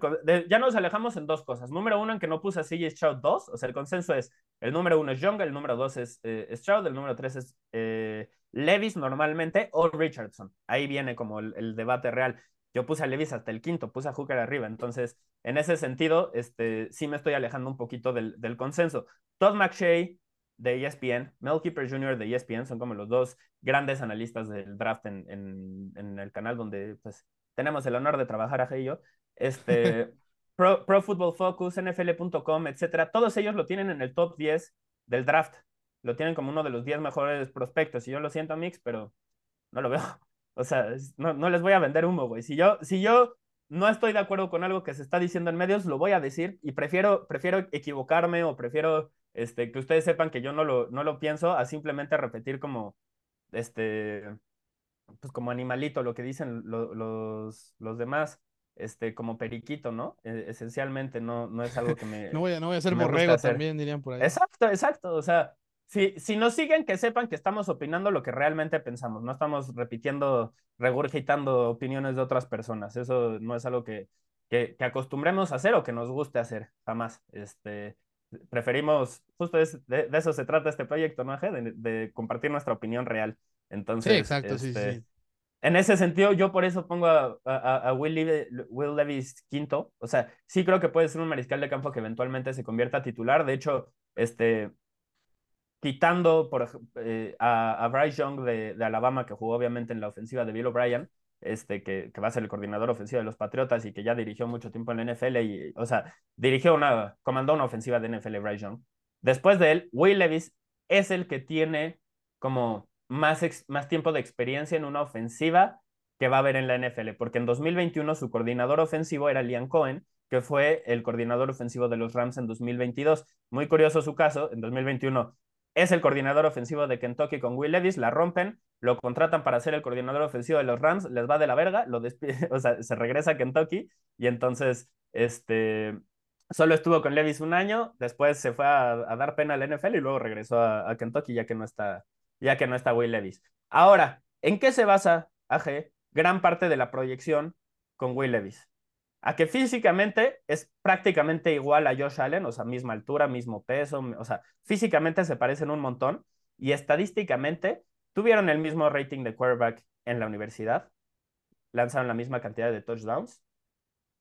ya nos alejamos en dos cosas. Número uno, en que no puse a CJ Stroud 2, o sea, el consenso es, el número uno es Young, el número dos es eh, Stroud, el número tres es eh, Levis normalmente o Richardson. Ahí viene como el, debate real. Yo puse a Levis hasta el quinto, puse a Hooker arriba. Entonces, en ese sentido, este, sí me estoy alejando un poquito del, del consenso. Todd McShay, de ESPN, Mel Keeper Jr. de ESPN, son como los dos grandes analistas del draft en, en, en el canal donde pues, tenemos el honor de trabajar a y yo. Este, <laughs> Pro, Pro, Football Focus, NFL.com, etcétera, todos ellos lo tienen en el top 10 del draft. Lo tienen como uno de los 10 mejores prospectos. Y yo lo siento, Mix, pero no lo veo. <laughs> O sea, no, no les voy a vender humo, güey. Si yo, si yo no estoy de acuerdo con algo que se está diciendo en medios, lo voy a decir y prefiero, prefiero equivocarme o prefiero este, que ustedes sepan que yo no lo, no lo pienso, a simplemente repetir como, este, pues como animalito, lo que dicen los, los demás, este, como periquito, ¿no? E, esencialmente no, no es algo que <laughs> me... no, voy a, no voy a ser borrego también, dirían por ahí. Exacto, exacto, o sea, si, si nos siguen, que sepan que estamos opinando lo que realmente pensamos, no estamos repitiendo, regurgitando opiniones de otras personas, eso no es algo que, que, acostumbremos a hacer o que nos guste hacer, jamás. Este, preferimos, justo de, eso se trata este proyecto, ¿no? De, de, compartir nuestra opinión real. Entonces, sí, exacto, sí, este, sí. En ese sentido, yo por eso pongo a, a, Will, Levis, quinto. O sea, sí creo que puede ser un mariscal de campo que eventualmente se convierta a titular. De hecho, este, quitando por, eh, a, Bryce Young de, Alabama, que jugó obviamente en la ofensiva de Bill O'Brien, este, que, que, va a ser el coordinador ofensivo de los Patriotas y que ya dirigió mucho tiempo en la NFL, y, o sea, dirigió una, comandó una ofensiva de NFL Bryce Young. Después de él, Will Levis es el que tiene como más, más tiempo de experiencia en una ofensiva que va a haber en la NFL, porque en 2021 su coordinador ofensivo era Liam Cohen, que fue el coordinador ofensivo de los Rams en 2022. Muy curioso su caso, en 2021 es el coordinador ofensivo de Kentucky con Will Levis, la rompen, lo contratan para ser el coordinador ofensivo de los Rams, les va de la verga, lo <laughs> o sea, se regresa a Kentucky y entonces, este, solo estuvo con Levis un año, después se fue a, dar pena al NFL y luego regresó a, Kentucky ya que no está, ya que no está Will Levis. Ahora, ¿en qué se basa AG gran parte de la proyección con Will Levis? A que físicamente es prácticamente igual a Josh Allen, o sea, misma altura, mismo peso, o sea, físicamente se parecen un montón y estadísticamente tuvieron el mismo rating de quarterback en la universidad, lanzaron la misma cantidad de touchdowns,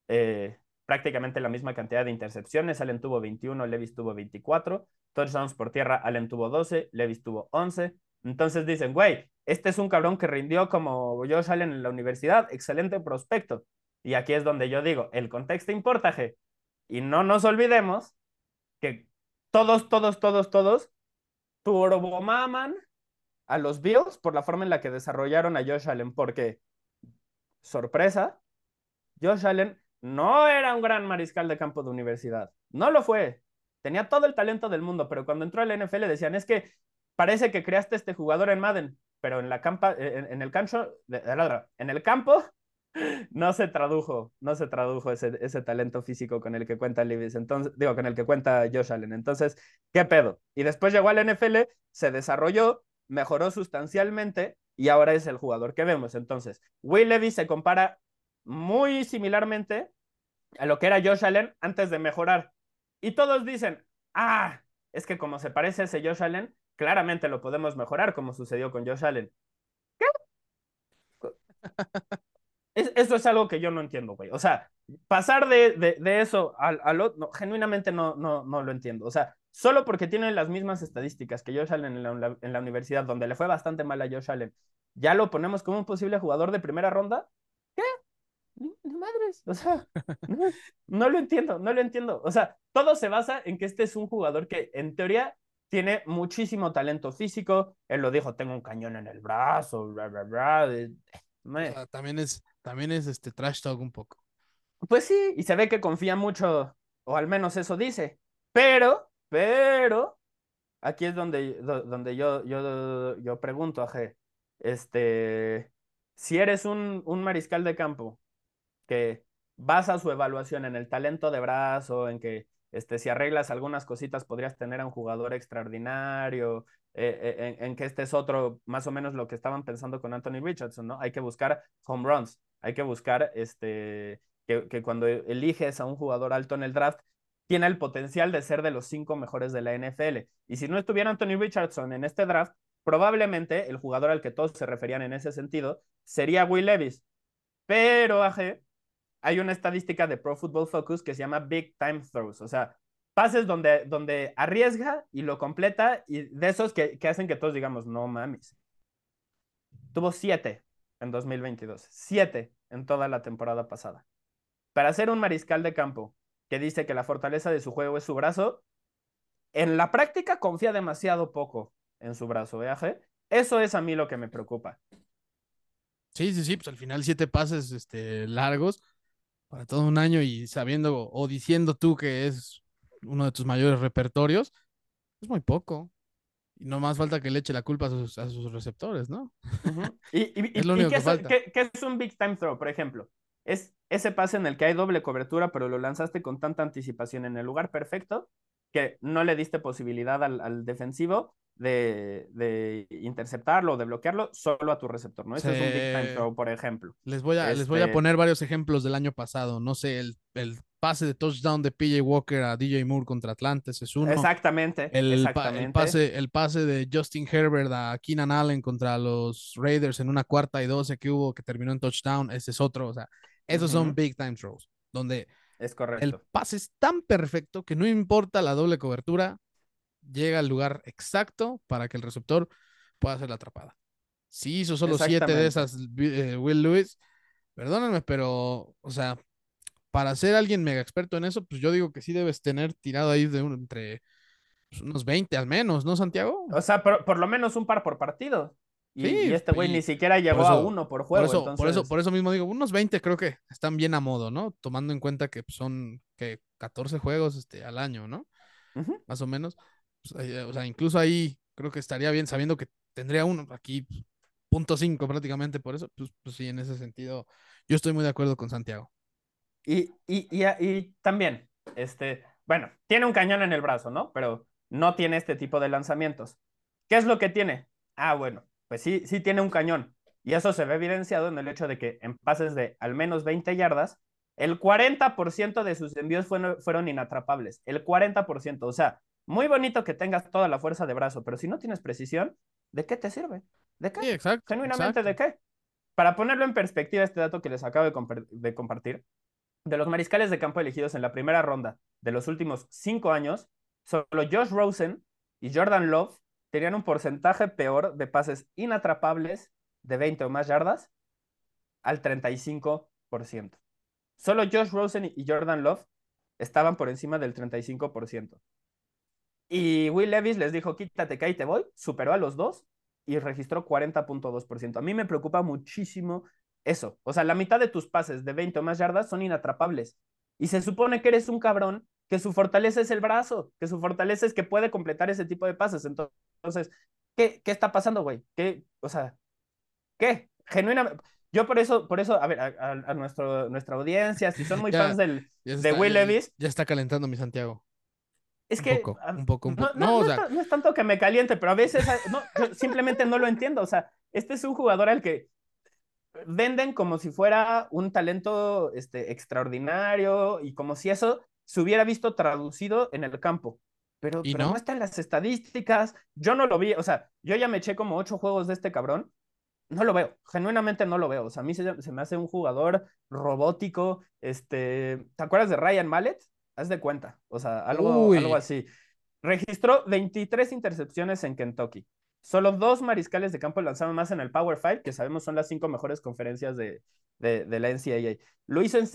eh, prácticamente la misma cantidad de intercepciones, Allen tuvo 21, Levis tuvo 24, touchdowns por tierra, Allen tuvo 12, Levis tuvo 11, entonces dicen, güey, este es un cabrón que rindió como Josh Allen en la universidad, excelente prospecto, y aquí es donde yo digo, el contexto importa, G. Y no nos olvidemos que todos, todos, todos, todos turbomaman a los Bills por la forma en la que desarrollaron a Josh Allen, porque, sorpresa, Josh Allen no era un gran mariscal de campo de universidad, no lo fue, tenía todo el talento del mundo, pero cuando entró al NFL decían, es que parece que creaste este jugador en Madden, pero en la campa, en, el cancho, en el campo <laughs> no se tradujo, no se tradujo ese, talento físico con el que cuenta Levis, entonces, digo, con el que cuenta Josh Allen. Entonces, ¿qué pedo? Y después llegó al NFL, se desarrolló, mejoró sustancialmente y ahora es el jugador que vemos. Entonces, Will Levis se compara muy similarmente a lo que era Josh Allen antes de mejorar. Y todos dicen, ah, es que como se parece a ese Josh Allen, claramente lo podemos mejorar como sucedió con Josh Allen. ¿Qué? <laughs> eso es algo que yo no entiendo, güey. O sea, pasar de, de, eso al, al otro, genuinamente no, no, no lo entiendo. O sea, solo porque tienen las mismas estadísticas que Josh Allen en la, en la universidad, donde le fue bastante mal a Josh Allen, ¿ya lo ponemos como un posible jugador de primera ronda? ¿Qué? Ni, madres. O sea, <laughs> no, no lo entiendo, no lo entiendo. O sea, todo se basa en que este es un jugador que en teoría tiene muchísimo talento físico. Él lo dijo, tengo un cañón en el brazo, bla, bla, bla. también es también es este trash talk un poco. Pues sí, y se ve que confía mucho, o al menos eso dice. Pero, pero, aquí es donde, donde yo, yo, yo pregunto a G. Este, si eres un, un mariscal de campo que basa su evaluación en el talento de brazo, en que este, si arreglas algunas cositas podrías tener a un jugador extraordinario, eh, eh, en, que este es otro, más o menos lo que estaban pensando con Anthony Richardson, ¿no? Hay que buscar home runs, hay que buscar este, que, que cuando eliges a un jugador alto en el draft, tiene el potencial de ser de los cinco mejores de la NFL. Y si no estuviera Anthony Richardson en este draft, probablemente el jugador al que todos se referían en ese sentido sería Will Levis. Pero, AG, hay una estadística de Pro Football Focus que se llama Big Time Throws, o sea, pases donde, donde arriesga y lo completa y de esos que, que hacen que todos digamos, no mames. Tuvo siete en 2022, siete en toda la temporada pasada. Para ser un mariscal de campo que dice que la fortaleza de su juego es su brazo, en la práctica confía demasiado poco en su brazo, viaje. Eso es a mí lo que me preocupa. Sí, sí, sí, pues al final siete pases este, largos para todo un año y sabiendo o diciendo tú que es uno de tus mayores repertorios, es muy poco. Y no más falta que le eche la culpa a sus, a sus receptores, ¿no? <laughs> y, es lo único que, falta. ¿qué, es un big time throw, por ejemplo? Es ese pase en el que hay doble cobertura, pero lo lanzaste con tanta anticipación en el lugar perfecto que no le diste posibilidad al, defensivo de, de, interceptarlo o de bloquearlo solo a tu receptor, ¿no? Eso es un big time throw, por ejemplo. Les voy a, les voy a este poner varios ejemplos del año pasado. No sé, el, el pase de touchdown de PJ Walker a DJ Moore contra Atlantes es uno. Exactamente. El, pase, el pase de Justin Herbert a Keenan Allen contra los Raiders en una cuarta y doce que hubo que terminó en touchdown, ese es otro. O sea, esos son big time throws, donde es correcto. el pase es tan perfecto que no importa la doble cobertura, llega al lugar exacto para que el receptor pueda hacer la atrapada. Si hizo solo siete de esas, eh, Will Lewis, perdónenme, pero, o sea, para ser alguien mega experto en eso, pues yo digo que sí debes tener tirado ahí de un, entre pues, unos 20 al menos, ¿no, Santiago? O sea, por, lo menos un par por partido. Y, este güey ni siquiera llegó a uno por juego. Por eso, por eso, por eso mismo digo, unos 20 creo que están bien a modo, ¿no? Tomando en cuenta que son que 14 juegos este, al año, ¿no? Más o menos. Pues, o sea, incluso ahí creo que estaría bien sabiendo que tendría uno aquí punto cinco prácticamente por eso. Pues, pues sí, en ese sentido, yo estoy muy de acuerdo con Santiago. Y, y, y, también, este, bueno, tiene un cañón en el brazo, ¿no? Pero no tiene este tipo de lanzamientos. ¿Qué es lo que tiene? Ah, bueno, pues sí, sí tiene un cañón. Y eso se ve evidenciado en el hecho de que en pases de al menos 20 yardas, el 40% de sus envíos fueron, fueron inatrapables. El 40%. O sea, muy bonito que tengas toda la fuerza de brazo, pero si no tienes precisión, ¿de qué te sirve? ¿De qué? Sí, exacto, Genuinamente, ¿de qué? Para ponerlo en perspectiva, este dato que les acabo de compartir, de los mariscales de campo elegidos en la primera ronda de los últimos cinco años, solo Josh Rosen y Jordan Love tenían un porcentaje peor de pases inatrapables de 20 o más yardas al 35%. Solo Josh Rosen y Jordan Love estaban por encima del 35%. Y Will Levis les dijo, quítate que ahí te voy, superó a los dos y registró 40.2%. A mí me preocupa muchísimo eso. O sea, la mitad de tus pases de 20 o más yardas son inatrapables. Y se supone que eres un cabrón que su fortaleza es el brazo, que su fortaleza es que puede completar ese tipo de pases. Entonces, ¿qué, qué está pasando, güey? ¿Qué, o sea, qué? Genuinamente. Yo por eso, por eso, a ver, a, nuestro, nuestra audiencia, si son <laughs> muy fans del, de Will Levis. Ya, está calentando mi Santiago. Es que. Un poco, un poco, No, no, es tanto que me caliente, pero a veces no, simplemente no lo entiendo. O sea, este es un jugador al que venden como si fuera un talento este, extraordinario y como si eso se hubiera visto traducido en el campo. Pero, no? no? está en las estadísticas. Yo no lo vi, o sea, yo ya me eché como ocho juegos de este cabrón. No lo veo, genuinamente no lo veo. O sea, a mí se, me hace un jugador robótico. Este, ¿te acuerdas de Ryan Mallet? Haz de cuenta, o sea, algo, algo así. Registró 23 intercepciones en Kentucky. Solo dos mariscales de campo lanzaron más en el Power Five, que sabemos son las cinco mejores conferencias de, de, la NCAA. Lo hizo en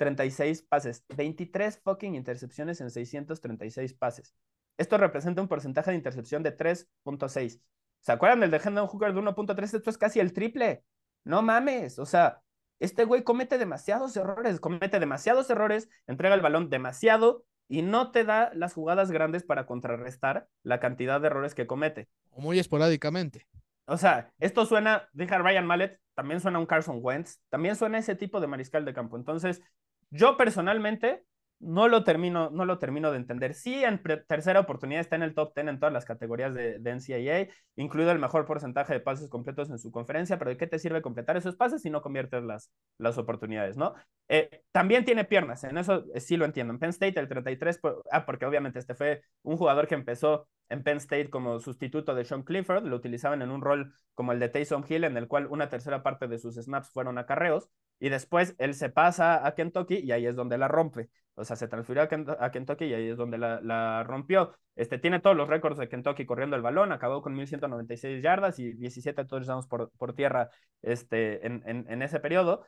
636 pases. 23 fucking intercepciones en 636 pases. Esto representa un porcentaje de intercepción de 3.6. ¿Se acuerdan del de Hendon Hooker de 1.3? Esto es casi el triple. No mames. O sea, este güey comete demasiados errores, comete demasiados errores, entrega el balón demasiado y no te da las jugadas grandes para contrarrestar la cantidad de errores que comete. O muy esporádicamente. O sea, esto suena, dije Ryan Mallet, también suena un Carson Wentz, también suena ese tipo de mariscal de campo. Entonces, yo personalmente no lo termino, no lo termino de entender. Sí, en tercera oportunidad está en el top 10 en todas las categorías de, NCAA, incluido el mejor porcentaje de pases completos en su conferencia, pero ¿de qué te sirve completar esos pases si no conviertes las, las oportunidades, no? Eh, también tiene piernas, en eso sí lo entiendo. En Penn State el 33, ah, porque obviamente este fue un jugador que empezó en Penn State como sustituto de Sean Clifford, lo utilizaban en un rol como el de Taysom Hill, en el cual una tercera parte de sus snaps fueron acarreos, y después él se pasa a Kentucky y ahí es donde la rompe. O sea, se transfirió a, Kentucky y ahí es donde la, rompió. Este, tiene todos los récords de Kentucky corriendo el balón, acabó con 1196 yardas y 17 touchdowns por, por tierra este, en, ese periodo.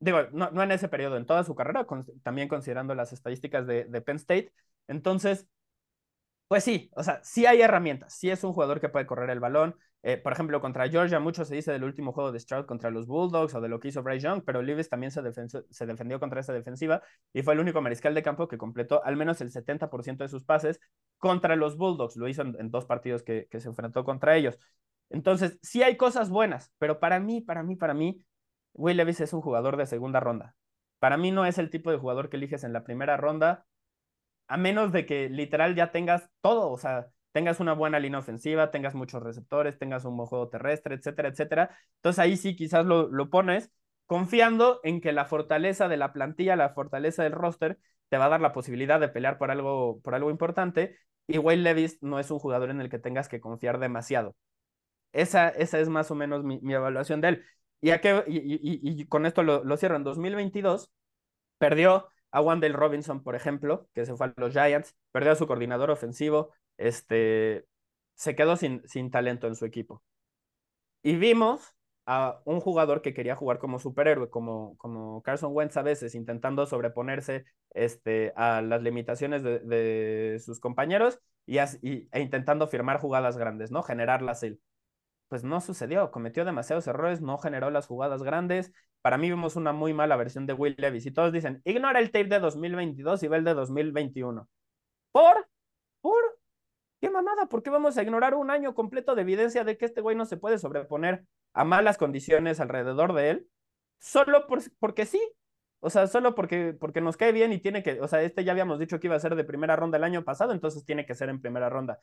Digo, no, no, en ese periodo, en toda su carrera, también considerando las estadísticas de, de Penn State. Entonces, pues sí, o sea, sí hay herramientas, sí es un jugador que puede correr el balón. Eh, por ejemplo, contra Georgia, mucho se dice del último juego de Stroud contra los Bulldogs o de lo que hizo Bryce Young, pero Levis también se, defendió contra esa defensiva y fue el único mariscal de campo que completó al menos el 70% de sus pases contra los Bulldogs. Lo hizo en, dos partidos que, que se enfrentó contra ellos. Entonces, sí hay cosas buenas, pero para mí, para mí, para mí, Will Levis es un jugador de segunda ronda. Para mí no es el tipo de jugador que eliges en la primera ronda a menos de que literal ya tengas todo, o sea, tengas una buena línea ofensiva, tengas muchos receptores, tengas un buen juego terrestre, etcétera, etcétera. Entonces ahí sí quizás lo, lo pones confiando en que la fortaleza de la plantilla, la fortaleza del roster, te va a dar la posibilidad de pelear por algo, por algo importante. Y Wayne Levis no es un jugador en el que tengas que confiar demasiado. Esa, esa es más o menos mi, evaluación de él. Y, a qué, y, y, con esto lo, lo cierro. En 2022 perdió a Wandale Robinson, por ejemplo, que se fue a los Giants, perdió a su coordinador ofensivo, este, se quedó sin, sin talento en su equipo. Y vimos a un jugador que quería jugar como superhéroe, como, como Carson Wentz a veces, intentando sobreponerse este, a las limitaciones de, de sus compañeros y, y, e intentando firmar jugadas grandes, ¿no? Generarlas él. Pues no sucedió, cometió demasiados errores, no generó las jugadas grandes. Para mí vimos una muy mala versión de Will Levis y todos dicen, ignora el tape de 2022 y ve el de 2021. ¿Por? ¿Por? ¿Qué mamada? ¿Por qué vamos a ignorar un año completo de evidencia de que este güey no se puede sobreponer a malas condiciones alrededor de él? Solo por, porque sí. O sea, solo porque, porque nos cae bien y tiene que, o sea, este ya habíamos dicho que iba a ser de primera ronda el año pasado, entonces tiene que ser en primera ronda.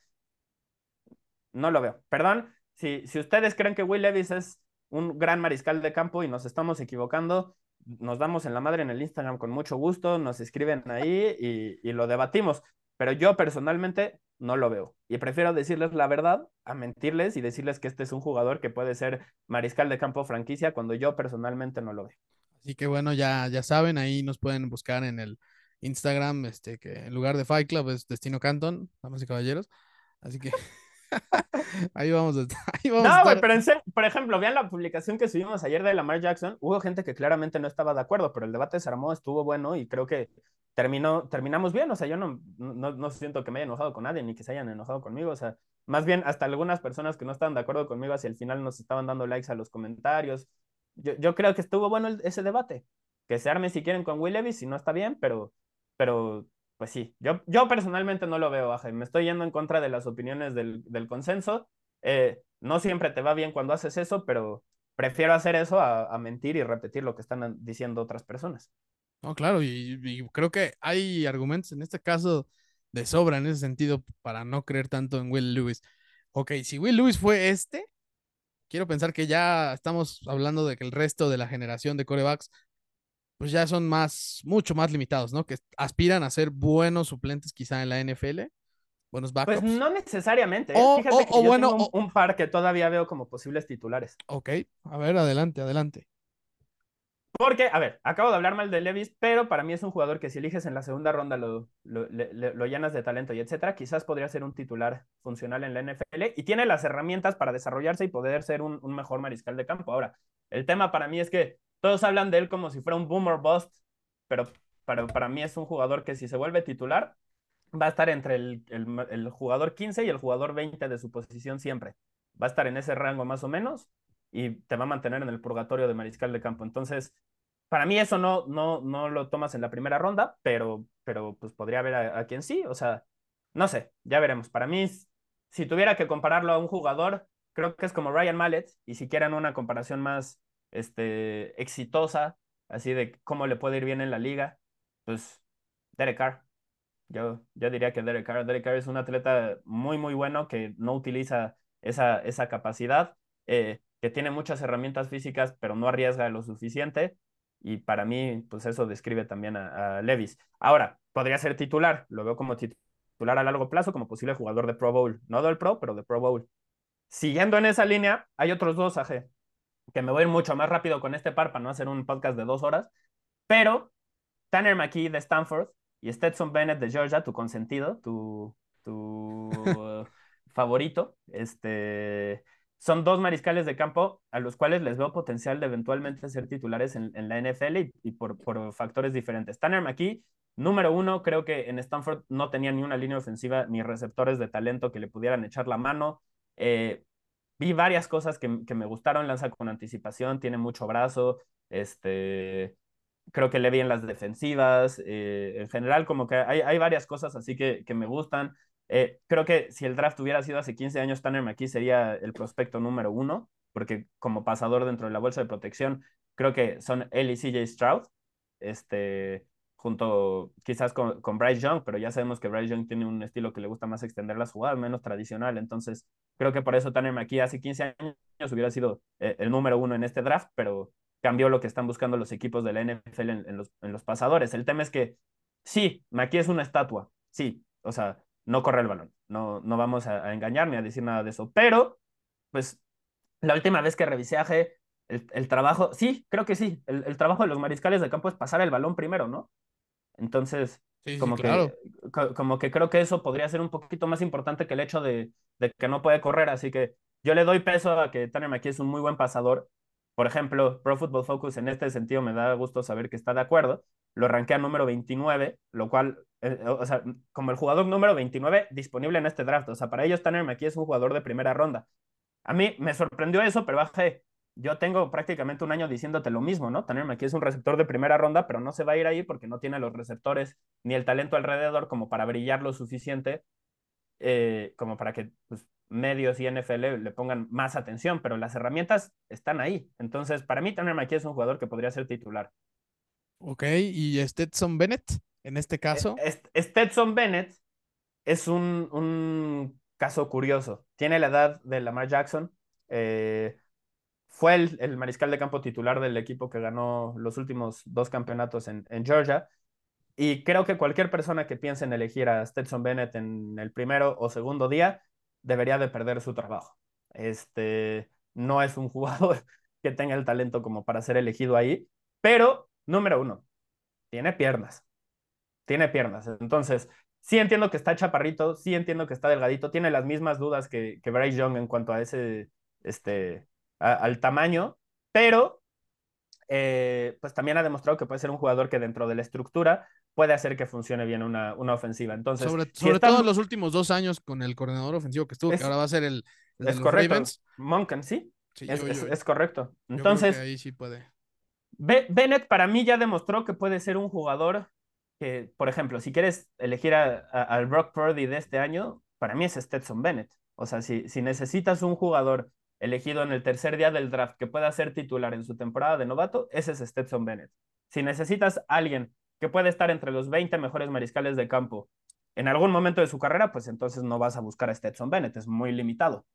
No lo veo. Perdón, si, si ustedes creen que Will Levis es un gran mariscal de campo y nos estamos equivocando, nos damos en la madre en el Instagram con mucho gusto, nos escriben ahí y, y lo debatimos. Pero yo personalmente no lo veo. Y prefiero decirles la verdad a mentirles y decirles que este es un jugador que puede ser mariscal de campo franquicia cuando yo personalmente no lo veo. Así que bueno, ya, ya saben, ahí nos pueden buscar en el Instagram, este, que en lugar de Fight Club es Destino Canton, damas y caballeros. Así que <laughs> ahí vamos a estar. Ahí vamos no, güey, pero en serio, por ejemplo, vean la publicación que subimos ayer de Lamar Jackson. Hubo gente que claramente no estaba de acuerdo, pero el debate se armó, estuvo bueno y creo que terminó, terminamos bien, o sea, yo no, no, no, siento que me haya enojado con nadie ni que se hayan enojado conmigo, o sea, más bien hasta algunas personas que no estaban de acuerdo conmigo hacia el final nos estaban dando likes a los comentarios. Yo, yo creo que estuvo bueno ese debate, que se arme si quieren con Will Levis, si no está bien, pero, pero pues sí, yo, yo personalmente no lo veo, Aje. me estoy yendo en contra de las opiniones del, del consenso. Eh, no siempre te va bien cuando haces eso, pero prefiero hacer eso a mentir y repetir lo que están diciendo otras personas. No, claro, y, y, creo que hay argumentos en este caso de sobra en ese sentido para no creer tanto en Will Lewis. Ok, si Will Lewis fue este, quiero pensar que ya estamos hablando de que el resto de la generación de corebacks, pues ya son más, mucho más limitados, ¿no? Que aspiran a ser buenos suplentes quizá en la NFL. Buenos backups. Pues no necesariamente. ¿eh? O, Fíjate o, que o yo bueno, tengo un, un, par que todavía veo como posibles titulares. Ok, a ver, adelante, adelante. Porque, a ver, acabo de hablar mal de Levis, pero para mí es un jugador que si eliges en la segunda ronda lo, lo, llenas de talento y etcétera, quizás podría ser un titular funcional en la NFL y tiene las herramientas para desarrollarse y poder ser un, mejor mariscal de campo. Ahora, el tema para mí es que todos hablan de él como si fuera un boomer bust, pero para, para mí es un jugador que si se vuelve titular, va a estar entre el, el jugador 15 y el jugador 20 de su posición siempre. Va a estar en ese rango más o menos y te va a mantener en el purgatorio de mariscal de campo. Entonces, para mí eso no, no, no lo tomas en la primera ronda, pero, pero pues podría haber a, a quien sí. O sea, no sé, ya veremos. Para mí, si tuviera que compararlo a un jugador, creo que es como Ryan Mallet, y si quieren una comparación más este, exitosa, así de cómo le puede ir bien en la liga, pues Derek Carr. Yo, yo diría que Derek Carr. Derek Carr es un atleta muy, muy bueno que no utiliza esa, esa capacidad. Eh, que tiene muchas herramientas físicas, pero no arriesga lo suficiente. Y para mí, pues eso describe también a, a, Levis. Ahora, podría ser titular, lo veo como titular a largo plazo, como posible jugador de Pro Bowl. No del Pro, pero de Pro Bowl. Siguiendo en esa línea, hay otros dos, AG, que me voy a ir mucho más rápido con este par para no hacer un podcast de dos horas. Pero Tanner McKee de Stanford y Stetson Bennett de Georgia, tu consentido, tu, tu <laughs> favorito, este son dos mariscales de campo a los cuales les veo potencial de eventualmente ser titulares en, en la NFL y, por, por, factores diferentes. Tanner McKee, número uno, creo que en Stanford no tenía ni una línea ofensiva ni receptores de talento que le pudieran echar la mano. Eh, vi varias cosas que, que, me gustaron, lanza con anticipación, tiene mucho brazo, este, creo que le vi en las defensivas, eh, en general como que hay, hay varias cosas así que, que me gustan. Eh, creo que si el draft hubiera sido hace 15 años, Tanner McKee sería el prospecto número uno, porque como pasador dentro de la bolsa de protección, creo que son él y CJ Stroud. Este, junto quizás con, con, Bryce Young, pero ya sabemos que Bryce Young tiene un estilo que le gusta más extender las jugadas, menos tradicional, entonces creo que por eso Tanner McKee hace 15 años hubiera sido eh, el número uno en este draft, pero cambió lo que están buscando los equipos de la NFL en, los, en los pasadores. El tema es que sí, McKee es una estatua, sí, o sea, no corre el balón, no, no vamos a, a engañar ni a decir nada de eso, pero pues la última vez que revisé a G, el, el, trabajo, sí, creo que sí, el, el, trabajo de los mariscales de campo es pasar el balón primero, ¿no? Entonces, sí, como, sí, que, claro. como que creo que eso podría ser un poquito más importante que el hecho de, de, que no puede correr, así que yo le doy peso a que Tanner McKee es un muy buen pasador. Por ejemplo, Pro Football Focus en este sentido me da gusto saber que está de acuerdo. Lo ranquea número 29, lo cual, eh, o sea, como el jugador número 29 disponible en este draft. O sea, para ellos Tanner McKee es un jugador de primera ronda. A mí me sorprendió eso, pero bajé. Yo tengo prácticamente un año diciéndote lo mismo, ¿no? Tanner McKee es un receptor de primera ronda, pero no se va a ir ahí porque no tiene los receptores ni el talento alrededor como para brillar lo suficiente, eh, como para que pues, medios y NFL le pongan más atención, pero las herramientas están ahí. Entonces, para mí, Tanner McKee es un jugador que podría ser titular. Ok, ¿y Stetson Bennett en este caso? Stetson Bennett es un, un caso curioso. Tiene la edad de Lamar Jackson. Eh, fue el, el, mariscal de campo titular del equipo que ganó los últimos dos campeonatos en, en, Georgia. Y creo que cualquier persona que piense en elegir a Stetson Bennett en el primero o segundo día debería de perder su trabajo. Este no es un <laughs> jugador que tenga el talento como para ser elegido ahí, pero número uno, tiene piernas. Tiene piernas. Entonces, sí entiendo que está chaparrito, sí entiendo que está delgadito, tiene las mismas dudas que, que Bryce Young en cuanto a ese, este, a, al tamaño, pero eh, pues también ha demostrado que puede ser un jugador que dentro de la estructura puede hacer que funcione bien una, una ofensiva. Entonces, sobre, sobre está... todo en los últimos dos años con el coordinador ofensivo que estuvo, es, que ahora va a ser el, el es correcto. Ravens. Monken, sí. sí es, yo, yo, es, correcto. Entonces, ahí sí puede. Bennett para mí ya demostró que puede ser un jugador que, por ejemplo, si quieres elegir al Brock Purdy de este año, para mí es Stetson Bennett. O sea, si, si necesitas un jugador elegido en el tercer día del draft que pueda ser titular en su temporada de novato, ese es Stetson Bennett. Si necesitas alguien que puede estar entre los 20 mejores mariscales de campo en algún momento de su carrera, pues entonces no vas a buscar a Stetson Bennett, es muy limitado.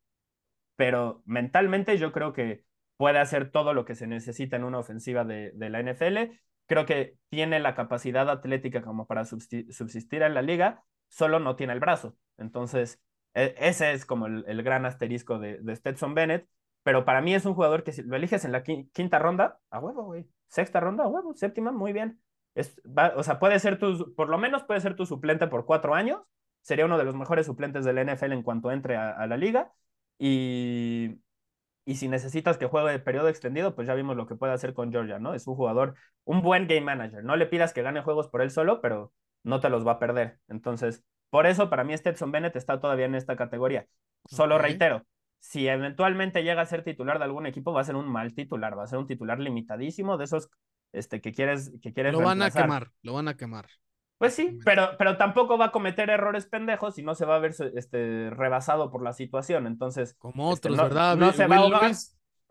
Pero mentalmente yo creo que puede hacer todo lo que se necesita en una ofensiva de, la NFL. Creo que tiene la capacidad atlética como para subsistir en la liga, solo no tiene el brazo. Entonces, ese es como el, el gran asterisco de, de, Stetson Bennett, pero para mí es un jugador que si lo eliges en la quinta ronda, a huevo, güey. Sexta ronda, a huevo. Séptima, muy bien. Es, va, o sea, puede ser tu, por lo menos puede ser tu suplente por cuatro años. Sería uno de los mejores suplentes del NFL en cuanto entre a, a la liga. Y, y si necesitas que juegue de periodo extendido, pues ya vimos lo que puede hacer con Georgia, ¿no? Es un jugador, un buen game manager. No le pidas que gane juegos por él solo, pero no te los va a perder. Entonces, por eso, para mí, Stetson Bennett está todavía en esta categoría. Solo okay. reitero, si eventualmente llega a ser titular de algún equipo, va a ser un mal titular, va a ser un titular limitadísimo de esos este, que quieres, que quieres Lo van a quemar, lo van a quemar. Pues sí, pero, pero tampoco va a cometer errores pendejos y no se va a ver este, rebasado por la situación. Entonces, como otros, este, no, ¿verdad? No se va a ahogar.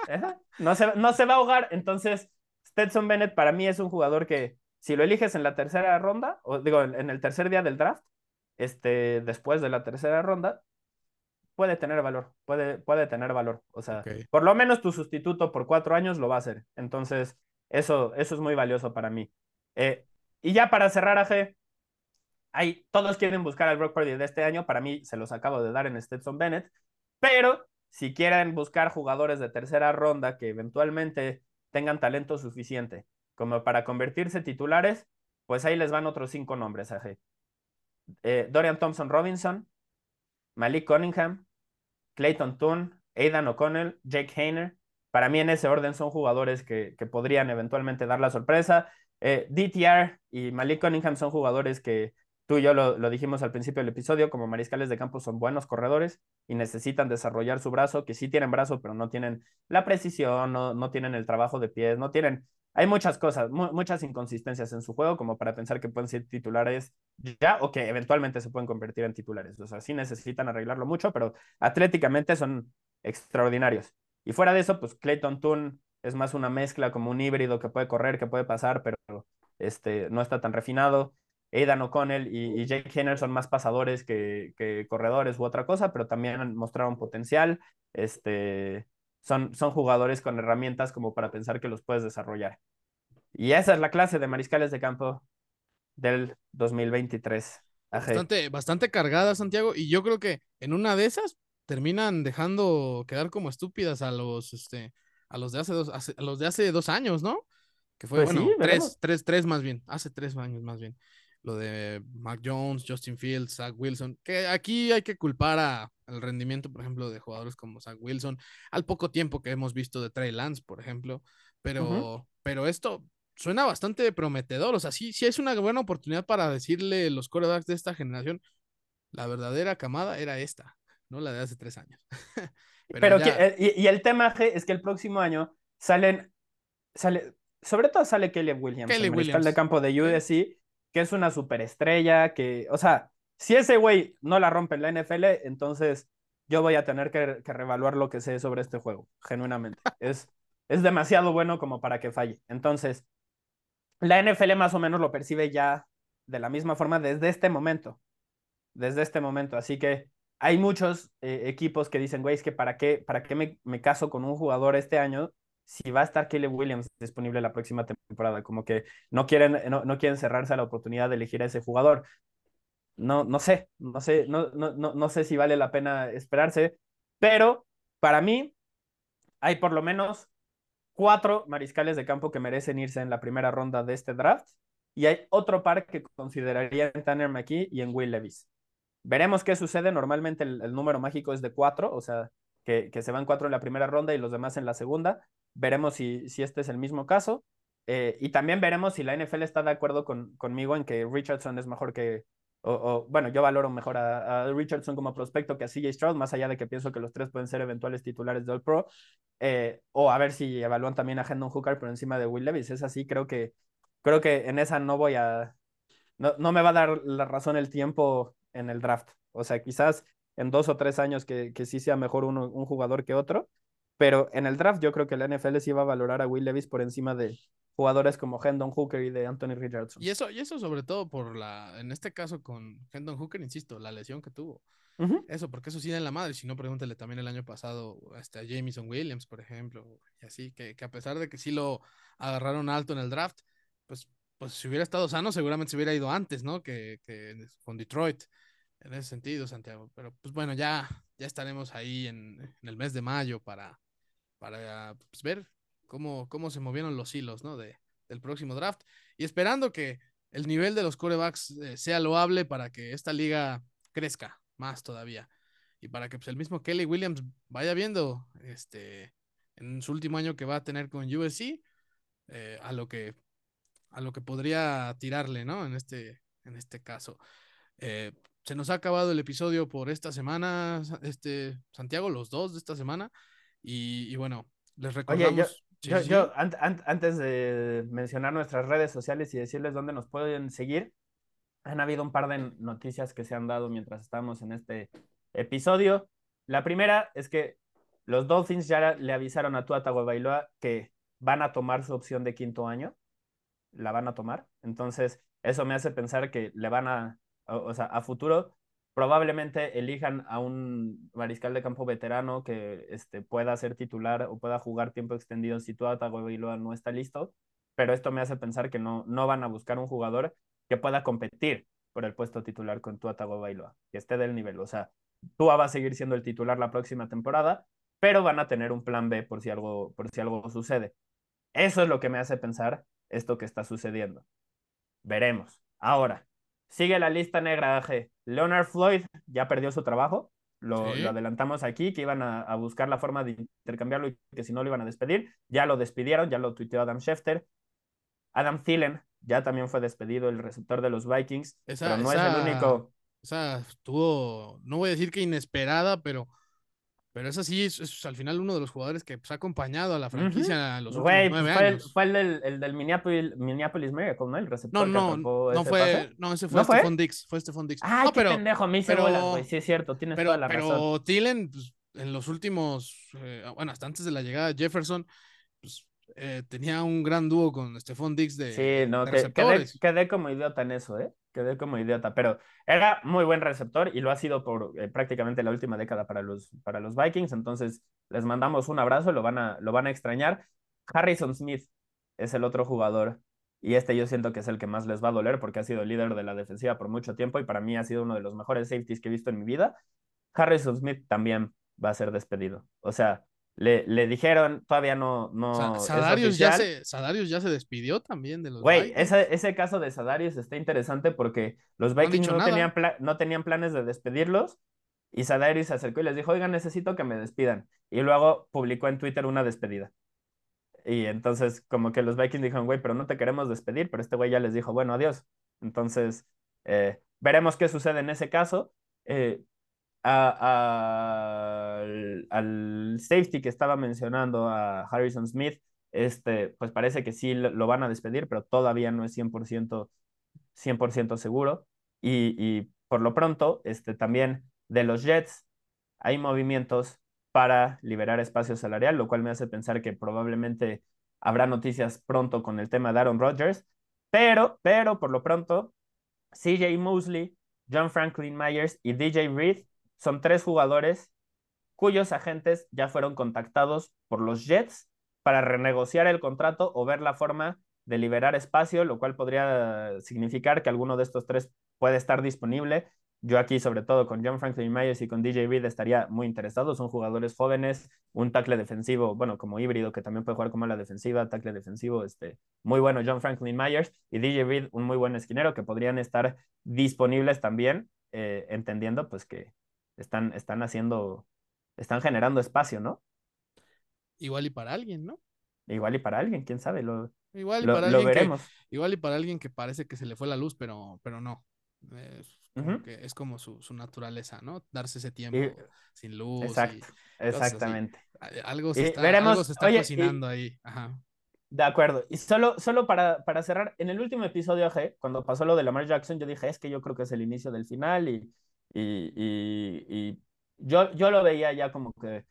¿Eh? No, se, no se va a ahogar. Entonces, Stetson Bennett para mí es un jugador que, si lo eliges en la tercera ronda, o digo, en, en el tercer día del draft, este, después de la tercera ronda, puede tener valor, puede, puede tener valor. O sea, okay. por lo menos tu sustituto por cuatro años lo va a hacer. Entonces, eso, eso es muy valioso para mí. Eh, y ya para cerrar, AG, hay, todos quieren buscar al Brock Purdy de este año, para mí se los acabo de dar en Stetson Bennett, pero si quieren buscar jugadores de tercera ronda que eventualmente tengan talento suficiente como para convertirse titulares, pues ahí les van otros cinco nombres, eh, Dorian Thompson Robinson, Malik Cunningham, Clayton Toon, Aidan O'Connell, Jake Hayner. Para mí en ese orden son jugadores que, que podrían eventualmente dar la sorpresa. Eh, DTR y Malik Cunningham son jugadores que tú y yo lo, dijimos al principio del episodio, como mariscales de campo son buenos corredores y necesitan desarrollar su brazo, que sí tienen brazo, pero no tienen la precisión, no, no tienen el trabajo de pies, no tienen hay muchas cosas, mu muchas inconsistencias en su juego como para pensar que pueden ser titulares ya o que eventualmente se pueden convertir en titulares. O sea, sí necesitan arreglarlo mucho, pero atléticamente son extraordinarios. Y fuera de eso, pues Clayton Toon es más una mezcla como un híbrido que puede correr, que puede pasar, pero este, no está tan refinado. Aidan O'Connell y, Jake Henner son más pasadores que, que, corredores u otra cosa, pero también mostraron potencial. Este, son, son jugadores con herramientas como para pensar que los puedes desarrollar. Y esa es la clase de mariscales de campo del 2023. Bastante, bastante cargada, Santiago, y yo creo que en una de esas terminan dejando quedar como estúpidas a los, este, a los de hace dos, a los de hace dos años, ¿no? Que fue, pues bueno, tres, tres, tres más bien, hace tres años más bien. Lo de Mac Jones, Justin Fields, Zach Wilson, que aquí hay que culpar a, al rendimiento, por ejemplo, de jugadores como Zach Wilson, al poco tiempo que hemos visto de Trey Lance, por ejemplo, pero, pero esto suena bastante prometedor. O sea, sí, sí es una buena oportunidad para decirle los corebacks de esta generación, la verdadera camada era esta, no la de hace tres años. <laughs> Pero, eh, y, el tema es que el próximo año salen, sale, sobre todo sale Kelly Williams, Kelly el Williams. de campo de USC, que es una superestrella, que, o sea, si ese güey no la rompe en la NFL, entonces yo voy a tener que, que reevaluar lo que sé sobre este juego, genuinamente. <laughs> es, es demasiado bueno como para que falle. Entonces, la NFL más o menos lo percibe ya de la misma forma desde este momento. Desde este momento. Así que hay muchos eh, equipos que dicen, güey, es que para qué, para qué me, me, caso con un jugador este año si va a estar Kelly Williams disponible la próxima temporada. Como que no quieren, no, no quieren cerrarse a la oportunidad de elegir a ese jugador. No, no sé, no sé, no, no, no, no sé si vale la pena esperarse, pero para mí hay por lo menos cuatro mariscales de campo que merecen irse en la primera ronda de este draft. Y hay otro par que consideraría en Tanner McKee y en Will Levis. Veremos qué sucede. Normalmente el, número mágico es de cuatro, o sea, que, que, se van cuatro en la primera ronda y los demás en la segunda. Veremos si, si este es el mismo caso. Eh, y también veremos si la NFL está de acuerdo con, conmigo en que Richardson es mejor que, o, bueno, yo valoro mejor a, Richardson como prospecto que a CJ Stroud, más allá de que pienso que los tres pueden ser eventuales titulares del Pro, eh, o a ver si evalúan también a Hendon Hooker por encima de Will Levis. Es así, creo que, creo que en esa no voy a, no, no me va a dar la razón el tiempo en el draft. O sea, quizás en dos o tres años que, que sí sea mejor uno, un jugador que otro, pero en el draft yo creo que la NFL sí va a valorar a Will Levis por encima de, jugadores como Hendon Hooker y de Anthony Richardson. Y eso, y eso sobre todo por la, en este caso con Hendon Hooker, insisto, la lesión que tuvo. Eso, porque eso sí en la madre. Si no, pregúntale también el año pasado este, a Jameson Williams, por ejemplo, y así, que, que, a pesar de que sí lo agarraron alto en el draft, pues, pues si hubiera estado sano, seguramente se hubiera ido antes, ¿no? Que, que con Detroit, en ese sentido, Santiago. Pero pues bueno, ya, ya estaremos ahí en, en el mes de mayo para, para pues, ver cómo, cómo se movieron los hilos, ¿no? De, del próximo draft. Y esperando que el nivel de los corebacks eh, sea loable para que esta liga crezca más todavía. Y para que pues, el mismo Kelly Williams vaya viendo este, en su último año que va a tener con USC eh, a, lo que, a lo que podría tirarle, ¿no? En este, en este caso. Eh, se nos ha acabado el episodio por esta semana, este, Santiago, los dos de esta semana. Y, y bueno, les recordamos yo, antes de mencionar nuestras redes sociales y decirles dónde nos pueden seguir, han habido un par de noticias que se han dado mientras estamos en este episodio. La primera es que los Dolphins ya le avisaron a Tua Tagovailoa que van a tomar su opción de quinto año. La van a tomar. Entonces, eso me hace pensar que le van a, o sea, a futuro probablemente elijan a un mariscal de campo veterano que este, pueda ser titular o pueda jugar tiempo extendido si Tua Tagovailoa no está listo, pero esto me hace pensar que no, no van a buscar un jugador que pueda competir por el puesto titular con Tua Tagovailoa, que esté del nivel, o sea, Tua va a seguir siendo el titular la próxima temporada, pero van a tener un plan B por si algo, por si algo sucede. Eso es lo que me hace pensar esto que está sucediendo. Veremos. Ahora, sigue la lista negra AG. Leonard Floyd ya perdió su trabajo. Lo, adelantamos aquí, que iban a, buscar la forma de intercambiarlo y que si no lo iban a despedir. Ya lo despidieron, ya lo tuiteó Adam Schefter. Adam Thielen ya también fue despedido, el receptor de los Vikings. pero no es el único. O sea, estuvo, no voy a decir que inesperada, pero pero es así, es, al final uno de los jugadores que pues, ha acompañado a la franquicia a los últimos nueve fue años. El, fue el del, el del Minneapolis, Minneapolis Miracle, ¿no? El receptor no, no, no fue, no, ese fue Stephon Dix, fue Stephon Dix. Ay, no, qué pero, pendejo, me hice bolas, güey, sí es cierto, tienes pero, toda la pero razón. Pero Thielen, pues, en los últimos, eh, bueno, hasta antes de la llegada de Jefferson, pues eh, tenía un gran dúo con Stephon Dix de, sí, no, de que, quedé, quedé como idiota en eso, ¿eh? Quedé como idiota, pero era muy buen receptor y lo ha sido por eh, prácticamente la última década para los, para los Vikings, entonces les mandamos un abrazo, lo van a, lo van a extrañar. Harrison Smith es el otro jugador y este yo siento que es el que más les va a doler porque ha sido líder de la defensiva por mucho tiempo y para mí ha sido uno de los mejores safeties que he visto en mi vida. Harrison Smith también va a ser despedido. O sea, le, le dijeron, todavía no, no Sa- Sadarius, ya se, Sadarius ya se despidió también de los Güey, ese, ese caso de Sadarius está interesante porque los Vikings no, nada. tenían no tenían planes de despedirlos y Sadarius se acercó y les dijo, oigan, necesito que me despidan. Y luego publicó en Twitter una despedida. Y entonces como que los Vikings dijeron, güey, pero no te queremos despedir, pero este güey ya les dijo, bueno, adiós. Entonces, eh, veremos qué sucede en ese caso. Eh, a- a- al, al safety que estaba mencionando, a Harrison Smith, este, pues parece que sí lo, lo van a despedir, pero todavía no es 100%, 100% seguro. Y, y por lo pronto, este, también de los Jets hay movimientos para liberar espacio salarial, lo cual me hace pensar que probablemente habrá noticias pronto con el tema de Aaron Rodgers, pero, pero por lo pronto, CJ Mosley, John Franklin Myers y DJ Reed son tres jugadores cuyos agentes ya fueron contactados por los Jets para renegociar el contrato o ver la forma de liberar espacio, lo cual podría significar que alguno de estos tres puede estar disponible. Yo aquí, sobre todo con John Franklin Myers y con DJ Reed, estaría muy interesado. Son jugadores jóvenes, un tackle defensivo, bueno, como híbrido, que también puede jugar como la defensiva, tackle defensivo, este, muy bueno John Franklin Myers y DJ Reed, un muy buen esquinero, que podrían estar disponibles también, eh, entendiendo pues que están, están haciendo, están generando espacio, ¿no? Igual y para alguien, ¿no? Igual y para alguien, quién sabe, lo, Igual y lo, para lo alguien que, igual y para alguien que parece que se le fue la luz, pero, pero no. Es como, que, es como su, su naturaleza, ¿no? Darse ese tiempo Y- sin luz. Exacto, exactamente. algo se está, veremos- algo se está oye, y- cocinando ahí. Ajá. De acuerdo. Y solo, solo para, para cerrar, en el último episodio, cuando pasó lo de Lamar Jackson, yo dije, es que yo creo que es el inicio del final y, y, y, y yo, yo lo veía ya como que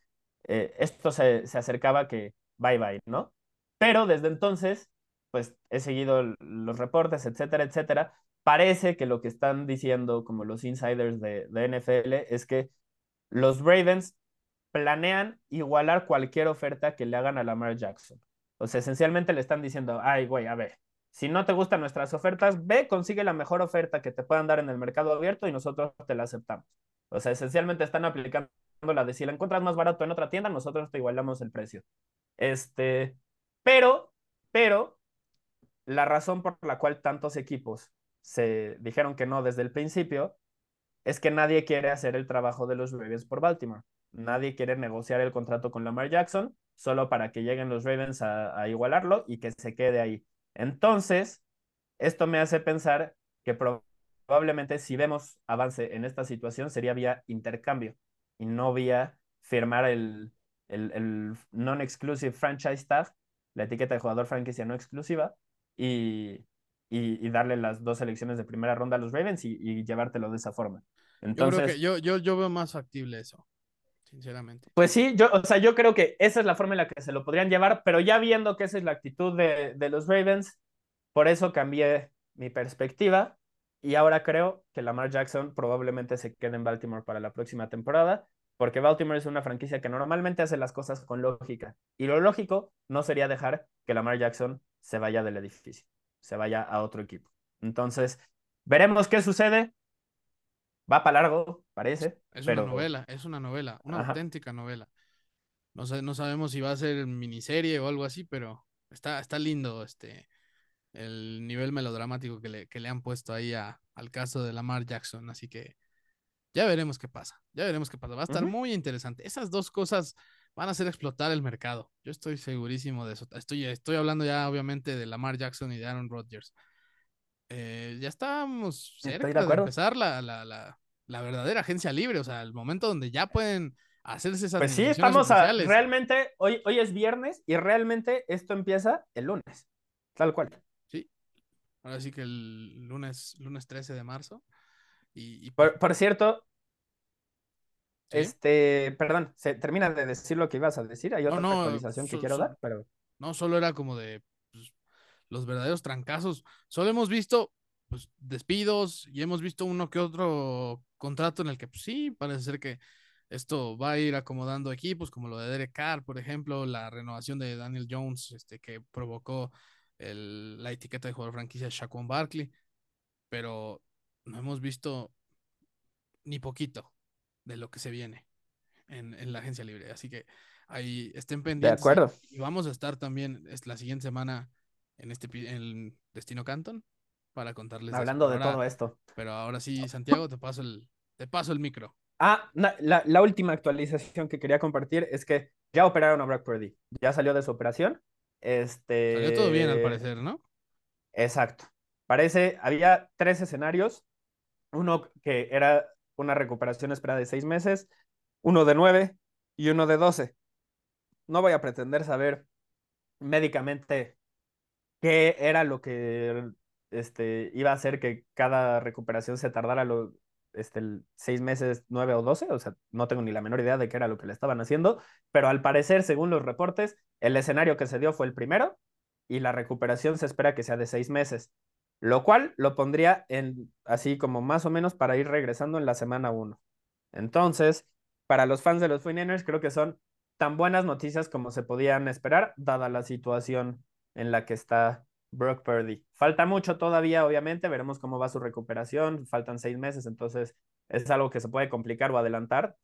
eh, esto se, se acercaba que bye bye, ¿no? Pero desde entonces, pues he seguido los reportes, etcétera, etcétera. Parece que lo que están diciendo como los insiders de, de NFL es que los Ravens planean igualar cualquier oferta que le hagan a Lamar Jackson. O sea, esencialmente le están diciendo, ay, güey, a ver, si no te gustan nuestras ofertas, ve, consigue la mejor oferta que te puedan dar en el mercado abierto y nosotros te la aceptamos. O sea, esencialmente están aplicando la de si la encuentras más barato en otra tienda, nosotros te igualamos el precio. Este, pero, pero, la razón por la cual tantos equipos se dijeron que no desde el principio es que nadie quiere hacer el trabajo de los Ravens por Baltimore. Nadie quiere negociar el contrato con Lamar Jackson solo para que lleguen los Ravens a, a igualarlo y que se quede ahí. Entonces, esto me hace pensar que pro- probablemente si vemos avance en esta situación sería vía intercambio y no vía firmar el, el, el non-exclusive franchise tag, la etiqueta de jugador franquicia no exclusiva, y, y, y darle las dos selecciones de primera ronda a los Ravens y, y llevártelo de esa forma. Yo Entonces, creo que yo, yo, yo veo más factible eso, sinceramente. pues sí, yo, o sea, yo creo que esa es la forma en la que se lo podrían llevar, pero ya viendo que esa es la actitud de, de los Ravens, por eso cambié mi perspectiva y ahora creo que Lamar Jackson probablemente se quede en Baltimore para la próxima temporada, porque Baltimore es una franquicia que normalmente hace las cosas con lógica. Y lo lógico no sería dejar que Lamar Jackson se vaya del edificio, se vaya a otro equipo. Entonces, veremos qué sucede. Va para largo, parece. Es pero... una novela, es una novela, una Ajá. auténtica novela. No, sé, no sabemos si va a ser miniserie o algo así, pero está, está lindo este el nivel melodramático que le, que le han puesto ahí a, al caso de Lamar Jackson. Así que ya veremos qué pasa. Ya veremos qué pasa. Va a estar muy interesante. Esas dos cosas van a hacer explotar el mercado. Yo estoy segurísimo de eso. Estoy, estoy hablando ya, obviamente, de Lamar Jackson y de Aaron Rodgers. Eh, ya de cerca de, empezar la, la, la, la verdadera agencia libre. O sea, el momento donde ya pueden hacerse esas Pues sí, estamos a, realmente, hoy, hoy es viernes y realmente esto empieza el lunes, tal cual. Sí. Ahora sí que el lunes, lunes 13 de marzo. Y, y Por, por cierto, sí. este, perdón, se termina de decir lo que ibas a decir, hay No, otra no, actualización que quiero dar, pero no solo era como de los verdaderos trancazos, solo hemos visto pues, despidos y hemos visto uno que otro contrato en el que pues, sí, parece ser que esto va a ir acomodando equipos, como lo de Derek Carr, por ejemplo, la renovación de Daniel Jones, este, que provocó la etiqueta de jugador franquicia Shaquan Barkley, pero no hemos visto ni poquito de lo que se viene en, la agencia libre. Así que ahí estén pendientes. De acuerdo. Y vamos a estar también la siguiente semana en este en Destino Canton para contarles. Hablando de todo esto. Pero ahora sí, Santiago, te paso el, te paso el micro. Ah, la, la, última actualización que quería compartir es que ya operaron a Brock Purdy. Ya salió de su operación. Este... Salió todo bien al parecer, ¿no? Exacto. Parece, había tres escenarios. Uno que era una recuperación esperada de seis meses, uno de nueve y uno de doce. No voy a pretender saber médicamente qué era lo que este, iba a hacer que cada recuperación se tardara lo, este, seis meses, nueve o doce, o sea, no tengo ni la menor idea de qué era lo que le estaban haciendo, pero al parecer, según los reportes, el escenario que se dio fue el primero y la recuperación se espera que sea de seis meses, lo cual lo pondría en así como más o menos para ir regresando en la semana uno. Entonces, para los fans de los 49 creo que son tan buenas noticias como se podían esperar, dada la situación en la que está Brock Purdy. Falta mucho todavía, obviamente, veremos cómo va su recuperación, faltan seis meses, entonces es algo que se puede complicar o adelantar,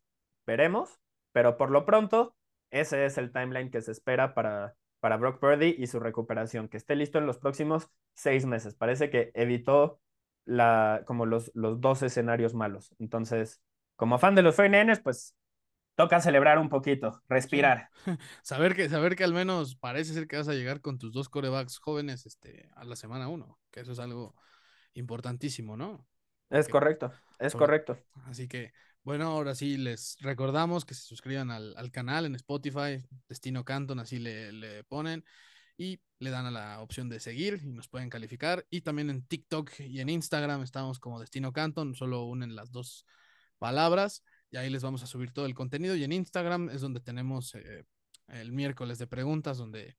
veremos, pero por lo pronto, ese es el timeline que se espera para, para Brock Purdy y su recuperación, que esté listo en los próximos seis meses. Parece que evitó la, como los, los dos escenarios malos. Entonces, como fan de los 49 pues toca celebrar un poquito, respirar. <laughs> saber, que, saber que al menos parece ser que vas a llegar con tus dos corebacks jóvenes este, a la semana uno, que eso es algo importantísimo, ¿no? Es correcto, es correcto. Así que, bueno, ahora sí les recordamos que se suscriban al, canal en Spotify, Destino Canton, así le, le, ponen, y le dan a la opción de seguir y nos pueden calificar. Y también en TikTok y en Instagram estamos como Destino Canton, solo unen las dos palabras y ahí les vamos a subir todo el contenido. Y en Instagram es donde tenemos eh, el miércoles de preguntas, donde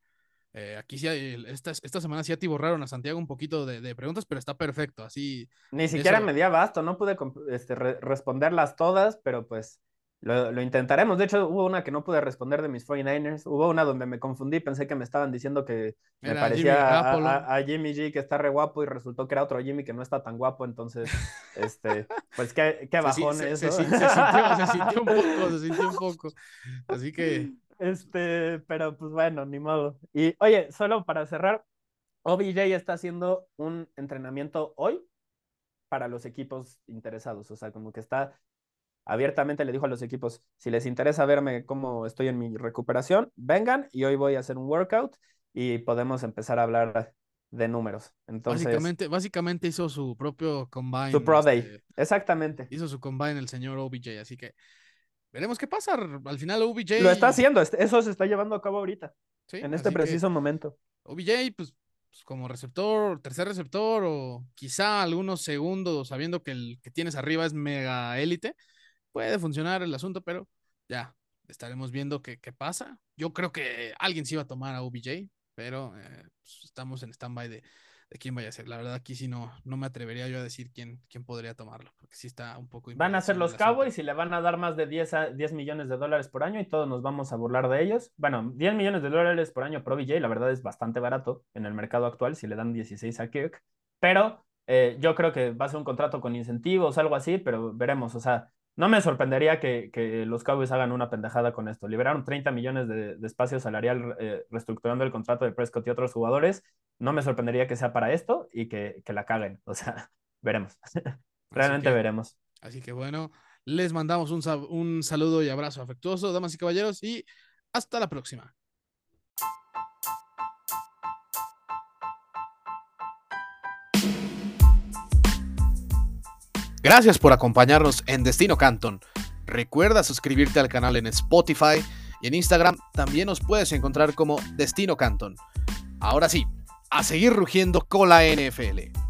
eh, aquí sí, esta, esta semana sí atiborraron a Santiago un poquito de, preguntas, pero está perfecto, así. Ni siquiera me di abasto, no pude este, responderlas todas, pero pues lo, intentaremos. De hecho, hubo una que no pude responder de mis 49ers. Hubo una donde me confundí, pensé que me estaban diciendo que me parecía a, Jimmy G que está re guapo y resultó que era otro Jimmy que no está tan guapo. Entonces, este, pues qué, qué <laughs> bajón eso. Se, <laughs> sintió, un poco, se sintió un poco. Así que. Este, pero pues bueno, ni modo. Y oye, solo para cerrar, OBJ está haciendo un entrenamiento hoy para los equipos interesados. O sea, como que está abiertamente le dijo a los equipos, si les interesa verme cómo estoy en mi recuperación, vengan y hoy voy a hacer un workout y podemos empezar a hablar de números. Entonces, básicamente, básicamente hizo su propio combine. Su Pro Day, este, exactamente. Hizo su combine el señor OBJ, así que veremos qué pasa. Al final OBJ... Lo está haciendo, eso se está llevando a cabo ahorita, en este preciso momento. OBJ, pues, pues, como receptor, tercer receptor o quizá algunos segundos, sabiendo que el que tienes arriba es mega élite, puede funcionar el asunto, pero ya estaremos viendo qué, qué pasa. Yo creo que alguien se iba a tomar a OBJ, pero eh, pues, estamos en stand-by de, de, quién vaya a ser. La verdad, aquí sí no, no me atrevería yo a decir quién, quién podría tomarlo, porque sí está un poco... Van a ser los Cowboys y le van a dar más de 10, a 10 millones de dólares por año y todos nos vamos a burlar de ellos. Bueno, 10 millones de dólares por año por OBJ, la verdad es bastante barato en el mercado actual si le dan 16 a Kirk, pero eh, yo creo que va a ser un contrato con incentivos, algo así, pero veremos, o sea, no me sorprendería que, los Cowboys hagan una pendejada con esto. Liberaron 30 millones de, espacio salarial eh, reestructurando el contrato de Prescott y otros jugadores. No me sorprendería que sea para esto y que, la caguen. O sea, <laughs> veremos. <laughs> Realmente veremos. Así que bueno, les mandamos un, un saludo y abrazo afectuoso, damas y caballeros, y hasta la próxima. Gracias por acompañarnos en Destino Canton. Recuerda suscribirte al canal en Spotify y en Instagram también nos puedes encontrar como Destino Canton. Ahora sí, a seguir rugiendo con la NFL.